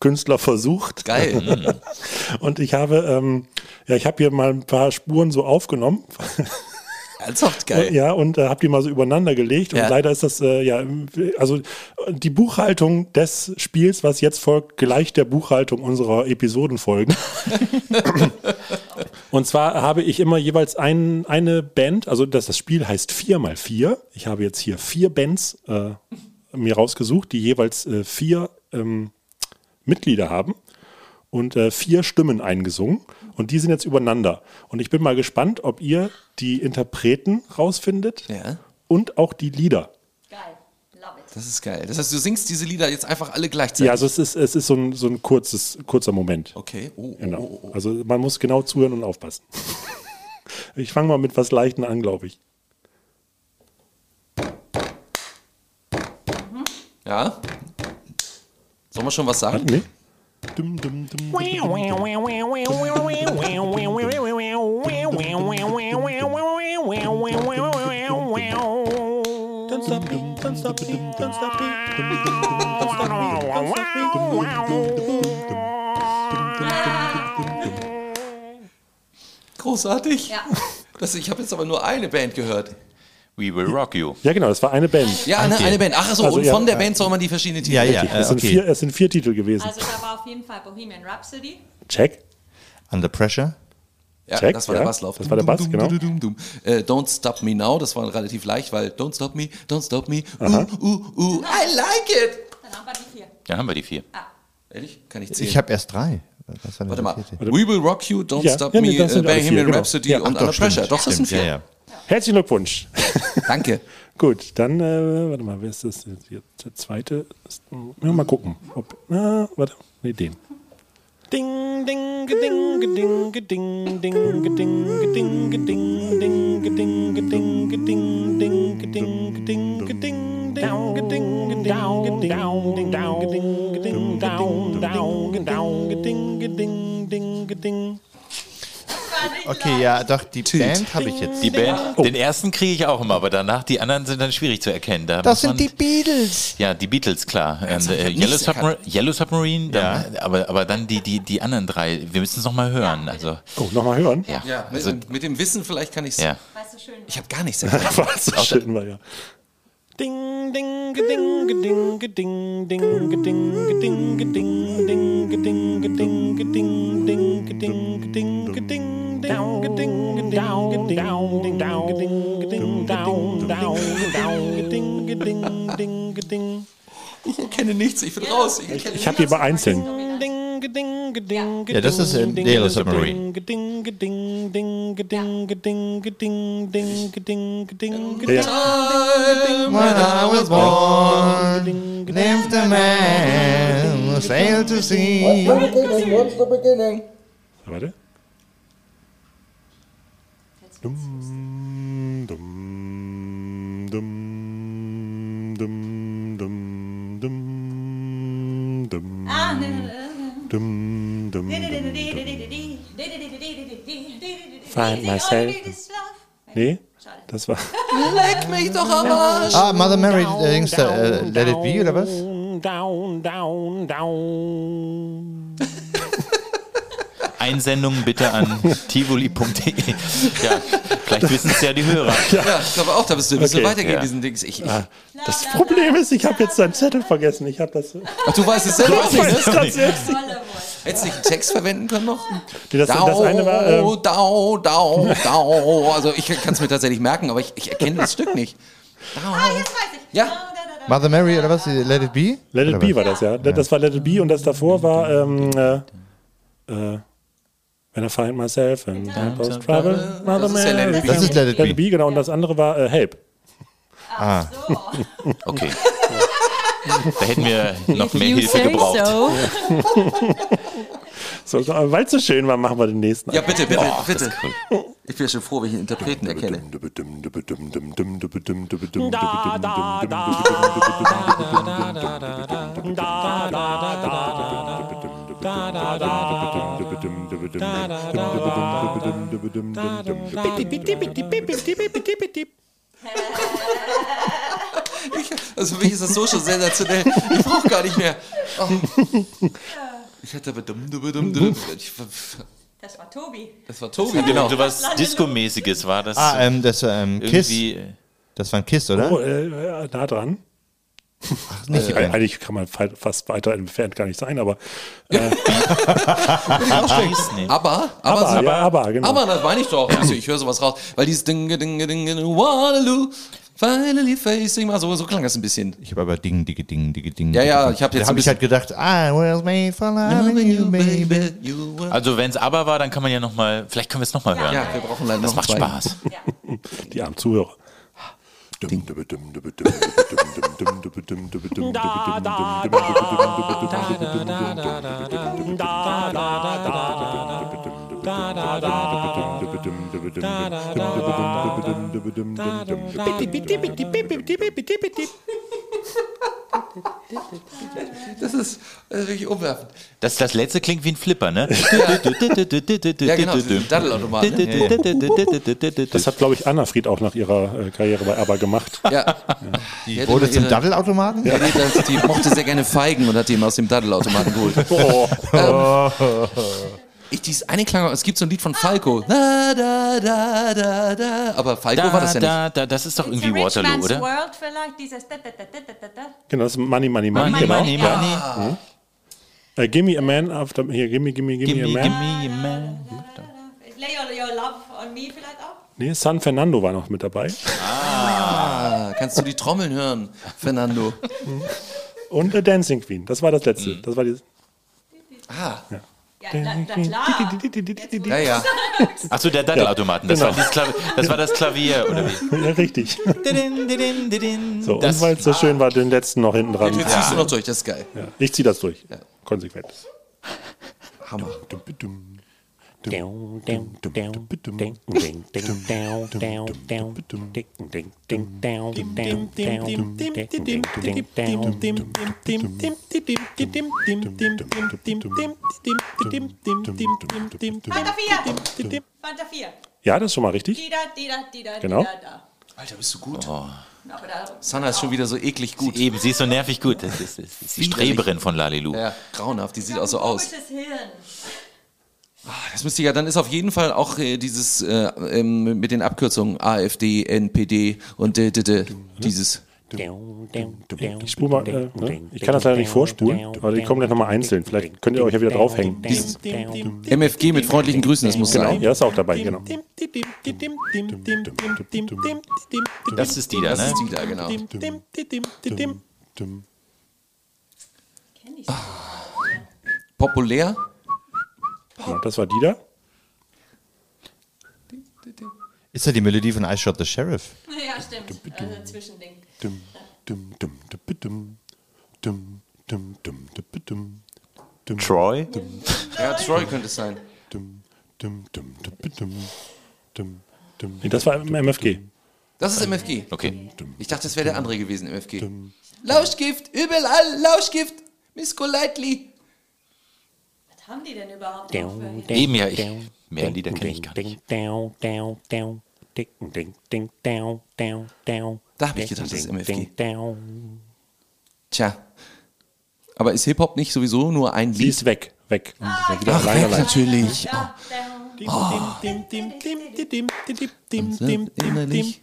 Künstler versucht. Geil. Und ich habe, ähm, ja, ich habe hier mal ein paar Spuren so aufgenommen. Ernsthaft geil. Ja, und äh, habe die mal so übereinander gelegt. Und Ja. leider ist das, äh, ja, also die Buchhaltung des Spiels, was jetzt folgt, gleicht der Buchhaltung unserer Episodenfolgen. und zwar habe ich immer jeweils ein, eine Band, also das, das Spiel heißt 4x4. Ich habe jetzt hier vier Bands äh, mir rausgesucht, die jeweils äh, vier ähm, Mitglieder haben und äh, vier Stimmen eingesungen. Und die sind jetzt übereinander. Und ich bin mal gespannt, ob ihr die Interpreten rausfindet Ja. und auch die Lieder. Geil. Love it. Das ist geil. Das heißt, du singst diese Lieder jetzt einfach alle gleichzeitig. Ja, also es ist, es ist so ein, so ein kurzes, kurzer Moment. Okay. Oh, oh, Genau. oh, oh. Also man muss genau zuhören und aufpassen. Ich fange mal mit was Leichten an, glaube ich. Ja. Sollen wir schon was sagen? Nee? Dum, dum, dum. Don't stop me, don't stop me, don't stop me. Don't stop me, don't stop me. Großartig. Ja. Das, ich habe jetzt aber nur eine Band gehört. We will rock you. Ja, genau, das war eine Band. Ja, eine, eine Band. Ach so, Also, und ja, von der ja. Band soll man die verschiedenen Titel. Ja, ja. Richtig. Es sind, okay. vier, es sind vier Titel gewesen. Also da war auf jeden Fall Bohemian Rhapsody. Check. Under Pressure? Ja, Check, das war ja. der Basslauf. Das war der Bass, Dum, genau. dum, dum. Äh, Don't Stop Me Now, das war relativ leicht, weil Don't Stop Me, Don't Stop Me, uh, uh, uh, I like it. Dann haben wir die vier. Dann haben wir die vier. Ehrlich? Kann ich zählen? Ich habe erst drei. Was war denn Warte mal. We Will Rock You, Don't Ja, Stop ja, nee, Me, das äh, Bohemian genau. Rhapsody Ja, und ach Under stimmt, Pressure. Doch, das sind stimmt, vier. Ja, ja. Herzlichen Glückwunsch. Danke. Gut, dann, äh, warte mal, wer ist das? jetzt? Der zweite mal gucken. Ob, na, warte, nee, den. Ding, ding, geding, geding, geding, ding, geding, geding, geding, ding, geding, geding, geding, ding, geding, geding, geding, Okay, ja, doch, die Band habe ich jetzt. Die Band, den ersten kriege ich auch immer, aber danach die anderen sind dann schwierig zu erkennen. Da Das sind die Beatles. Ja, die Beatles, klar. Und, hab äh, Yellow, Submar. Yellow Submarine, dann, aber, aber dann die, die, die anderen drei, wir müssen es nochmal hören. Also, Oh, nochmal hören? ja. Ja, mit, also, mit dem Wissen vielleicht kann ich es. ja. Ich habe gar nichts erkannt. Es so schön war, ja. Ding, ding, geding, geding, geding, ding, geding, geding, geding, ding, geding, geding, geding, ding, geding, geding, geding, down, geding, down, down, down, geding, geding, down, down, down, geding, geding, ding, geding. Ich erkenne nichts, ich bin raus. Ich, Ich habe die aber einzeln. Ja, das ist äh, Yellow Submarine. When I was born, lived a man, sailed to sea. Warte. Dum, dum, Dum, dum, dum, Find myself. Nee, das war. Leck mich doch am Arsch. Ah, Mother Mary, äh, äh, Let It Be, oder was? Down, down, down. Einsendungen bitte an tivoli.de. Ja, vielleicht wissen es ja die Hörer. Ja, ich glaube auch, da bist du ein bisschen Okay, weitergehen, ja. diesen Dings. Ich, ich, Das Problem ist, ich habe jetzt deinen Zettel vergessen. Ich habe das. ach, du weißt es selber weiß nicht, ne? grad selbst nicht. Hättest du nicht einen Text verwenden können noch? Nee, Das, das eine war. Ähm, Dau, dau, dau. Also ich kann es mir tatsächlich merken, aber ich, ich erkenne das Stück nicht. Ah, jetzt weiß ich. Ja. Mother Mary, oder was? Let It Be? Let It Be war das, ja. Das war Let It Be und das davor war. Ähm, äh, äh, When I find myself in Post Trouble, Mother Das ist ja Let It Mary. Be. Das ist Let It Let It Be. Genau. Und das andere war äh, Help. Okay. Da hätten wir noch mehr You Hilfe gebraucht. so. So, weil es so schön war, machen wir den nächsten. Ja, bitte, bitte, das bitte. cool. Ich bin schon froh, wenn ich einen Interpreten erkenne. Ich, also für mich ist das so schon sensationell. Ich brauche gar nicht mehr. Oh. Ich hatte bedum, dum, dum, dum. Ich- Das war Tobi. Das war Tobi, genau. So was Disco-mäßiges war das. Ah, ähm, das war ähm, Kiss. Das war ein Kiss, oder? Oh, äh, äh, nah dran. nicht, Äh, Eigentlich kann man fa- fast weiter entfernt gar nicht sein, aber nee. Aber, aber, Aber, aber, ja, aber, genau. aber das meine ich doch. Also ich höre sowas raus. Weil dieses Ding, Ding, Ding, Ding, Waterloo, finally facing, mal so, so klang das ein bisschen. ich habe aber Ding, Ding, Ding, Ding, Ding. Ja, ja, ich hab jetzt Da habe ich halt gedacht, I was made for loving you, baby. you Also wenn es aber war, dann kann man ja nochmal, vielleicht können wir es nochmal hören. Ja, wir brauchen leider das noch macht zwei. Spaß. die armen Zuhörer. da da da da da Das ist äh, wirklich umwerfend. Das, das letzte klingt wie ein Flipper, ne? Ja, genau, das ist ein Daddelautomat. Ne? Das hat, glaube ich, Anna Fried auch nach ihrer äh, Karriere bei ABBA gemacht. Ja. Die hätte wurde zum Daddelautomaten? Nee, das, die mochte sehr gerne Feigen und hat die immer aus dem Daddelautomaten geholt. Ähm, ich, dies eine Klang, es gibt so ein Lied von Falco. Da, da, da, da, da. Aber Falco war Da, das ja nicht. da, da, das ist doch irgendwie It's a rich Waterloo, man's oder? World vielleicht, dieses da, da, da, da, da, da. Genau, das ist Money, Money, Money. Money, genau. money, money. Äh, gimme a man after, hier, gimme, gimme, gimme, Gimme, a man. gimme, man. Lay your, your love on me vielleicht auch. Nee, San Fernando war noch mit dabei. Ah, kannst du die Trommeln hören, Fernando? Und äh, Dancing Queen, das war das letzte. Das war die, Ah, Ja, na, na klar. ja, ja. Achso, der Daddelautomaten, das, genau. war das war das Klavier, oder wie? ja, richtig. So, Das- und weil es so schön war, den letzten noch hinten dran. Jetzt ziehst du noch durch, das ist geil. Ja, ich ziehe das durch. Konsequent. Hammer. Fanta 4. Fanta 4. Ja, das ist schon mal richtig. Dida, dida, dida, Genau. dida, da. Alter, bist du gut. Aber da Sanna ist schon wieder so eklig gut. Eben, sie ist so nervig gut. Das ist, das ist die Streberin von Lalilu. Ja, grauenhaft, die sieht auch so aus. Hirn. Das müsste ja, dann ist auf jeden Fall auch äh, dieses äh, ähm, mit den Abkürzungen AfD, NPD und d, d, d, dieses. Ich spule mal, äh, ne? Ich kann das leider nicht vorspulen, aber die kommen gleich nochmal einzeln. Vielleicht könnt ihr euch ja wieder draufhängen. Dieses MFG mit freundlichen Grüßen, das muss Genau, sein. ja, ist auch dabei, genau. Das ist die da, Das ne? ist die da, genau. Populär? Genau, das war die da. Ist ja die Melodie von I Shot the Sheriff. Ja, stimmt. Also Zwischending. Dum, dum, dum, dum, dum, dum, dum, dum, dum, dum, dum, Troy? Ja, Troy könnte es sein. dum, dum, dum, dum, dum, dum, dum. Nee, das war im MFG. Das ist MFG. Okay. Ich dachte, das wäre der andere gewesen, MFG. Lauschgift, überall Lauschgift. Miss Golightly. Was haben die denn überhaupt Eben ja, ich, mehr Lieder kenne ich gar nicht. Da habe ich gedacht, das ist MFG. Tja. Aber ist Hip-Hop nicht sowieso nur ein Sie Lied? ist weg, weg. Ach, Wieder allein, weg natürlich. Innerlich.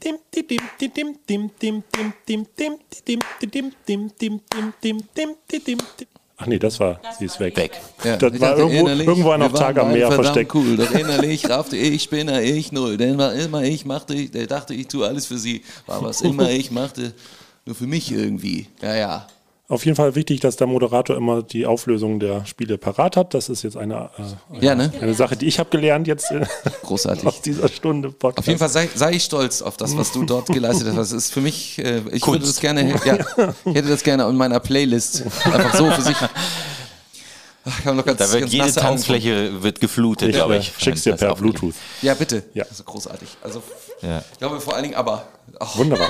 Ach nee, das war, sie ist weg. Weg. Ja, Das ich war irgendwo- innerlich, irgendwo wir Tag am Meer versteckt. Cool. Doch innerlich raffte ich, spinner ich null. Denn was immer ich machte, ich, der dachte ich tue alles für sie. War was immer ich machte, nur für mich irgendwie. Ja, ja. Auf jeden Fall wichtig, dass der Moderator immer die Auflösung der Spiele parat hat. Das ist jetzt eine, äh, Ja, ne? eine Sache, die ich habe gelernt jetzt äh, Großartig. aus dieser Stunde Podcast. Auf jeden Fall sei, sei ich stolz auf das, was du dort geleistet hast. Das ist für mich, äh, ich würde das gerne, ja, ich hätte das gerne in meiner Playlist. Einfach so für sich. Ach, Da wird ganz jede. Tanzfläche wird geflutet, Ich glaube äh, ich. schick's dir per. Bluetooth. Ja, bitte. Ja. Das ist großartig. Also, Ja. ich glaube vor allen Dingen aber. Ach, Wunderbar.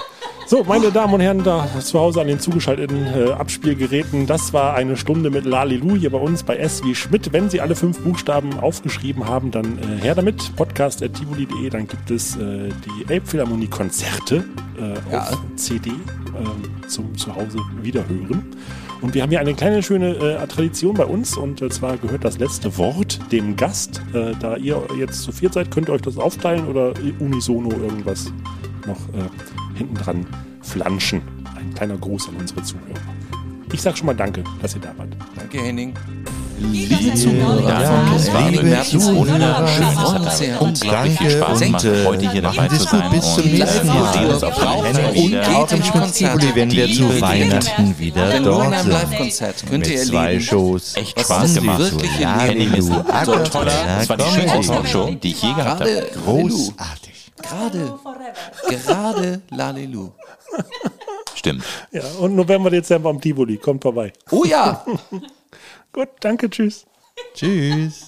So, meine Damen und Herren, da zu Hause an den zugeschalteten äh, Abspielgeräten, das war eine Stunde mit Lalilu hier bei uns bei S wie Schmidt. Wenn Sie alle fünf Buchstaben aufgeschrieben haben, dann äh, her damit. Podcast.tivoli.de, dann gibt es äh, die Elbphilharmonie Konzerte äh, Ja. auf CD äh, zum Zuhause wiederhören. Und wir haben hier eine kleine schöne äh, Tradition bei uns und äh, zwar gehört das letzte Wort dem Gast. Äh, da ihr jetzt zu viert seid, könnt ihr euch das aufteilen oder unisono irgendwas noch äh, hinten dran flanschen. Ein kleiner Gruß an unsere Zuhörer. Ich sag schon mal Danke, dass ihr da wart. danke, Henning. Liebe Zuhörer von Zuhörer, und unglaublich viel Spaß gemacht, heute hier dabei zu sein. Bis zum nächsten Mal. Wir sehen uns auf und auch im Schmutzkuli, wenn wir zu Weihnachten wieder dort sind. Mit zwei Shows. Echt Spaß gemacht. Halleluja. Das war die schönste Talkshow, die ich je gehabt habe. Großartig. Gerade, gerade Lalelu. Stimmt. Ja, und November, Dezember am Tivoli. Kommt vorbei. Oh ja! Gut, danke, tschüss. Tschüss.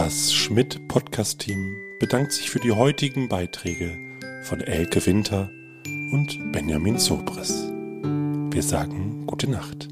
Das Schmidt Podcast Team bedankt sich für die heutigen Beiträge von Elke Winter und Benjamin Sobres. Wir sagen gute Nacht.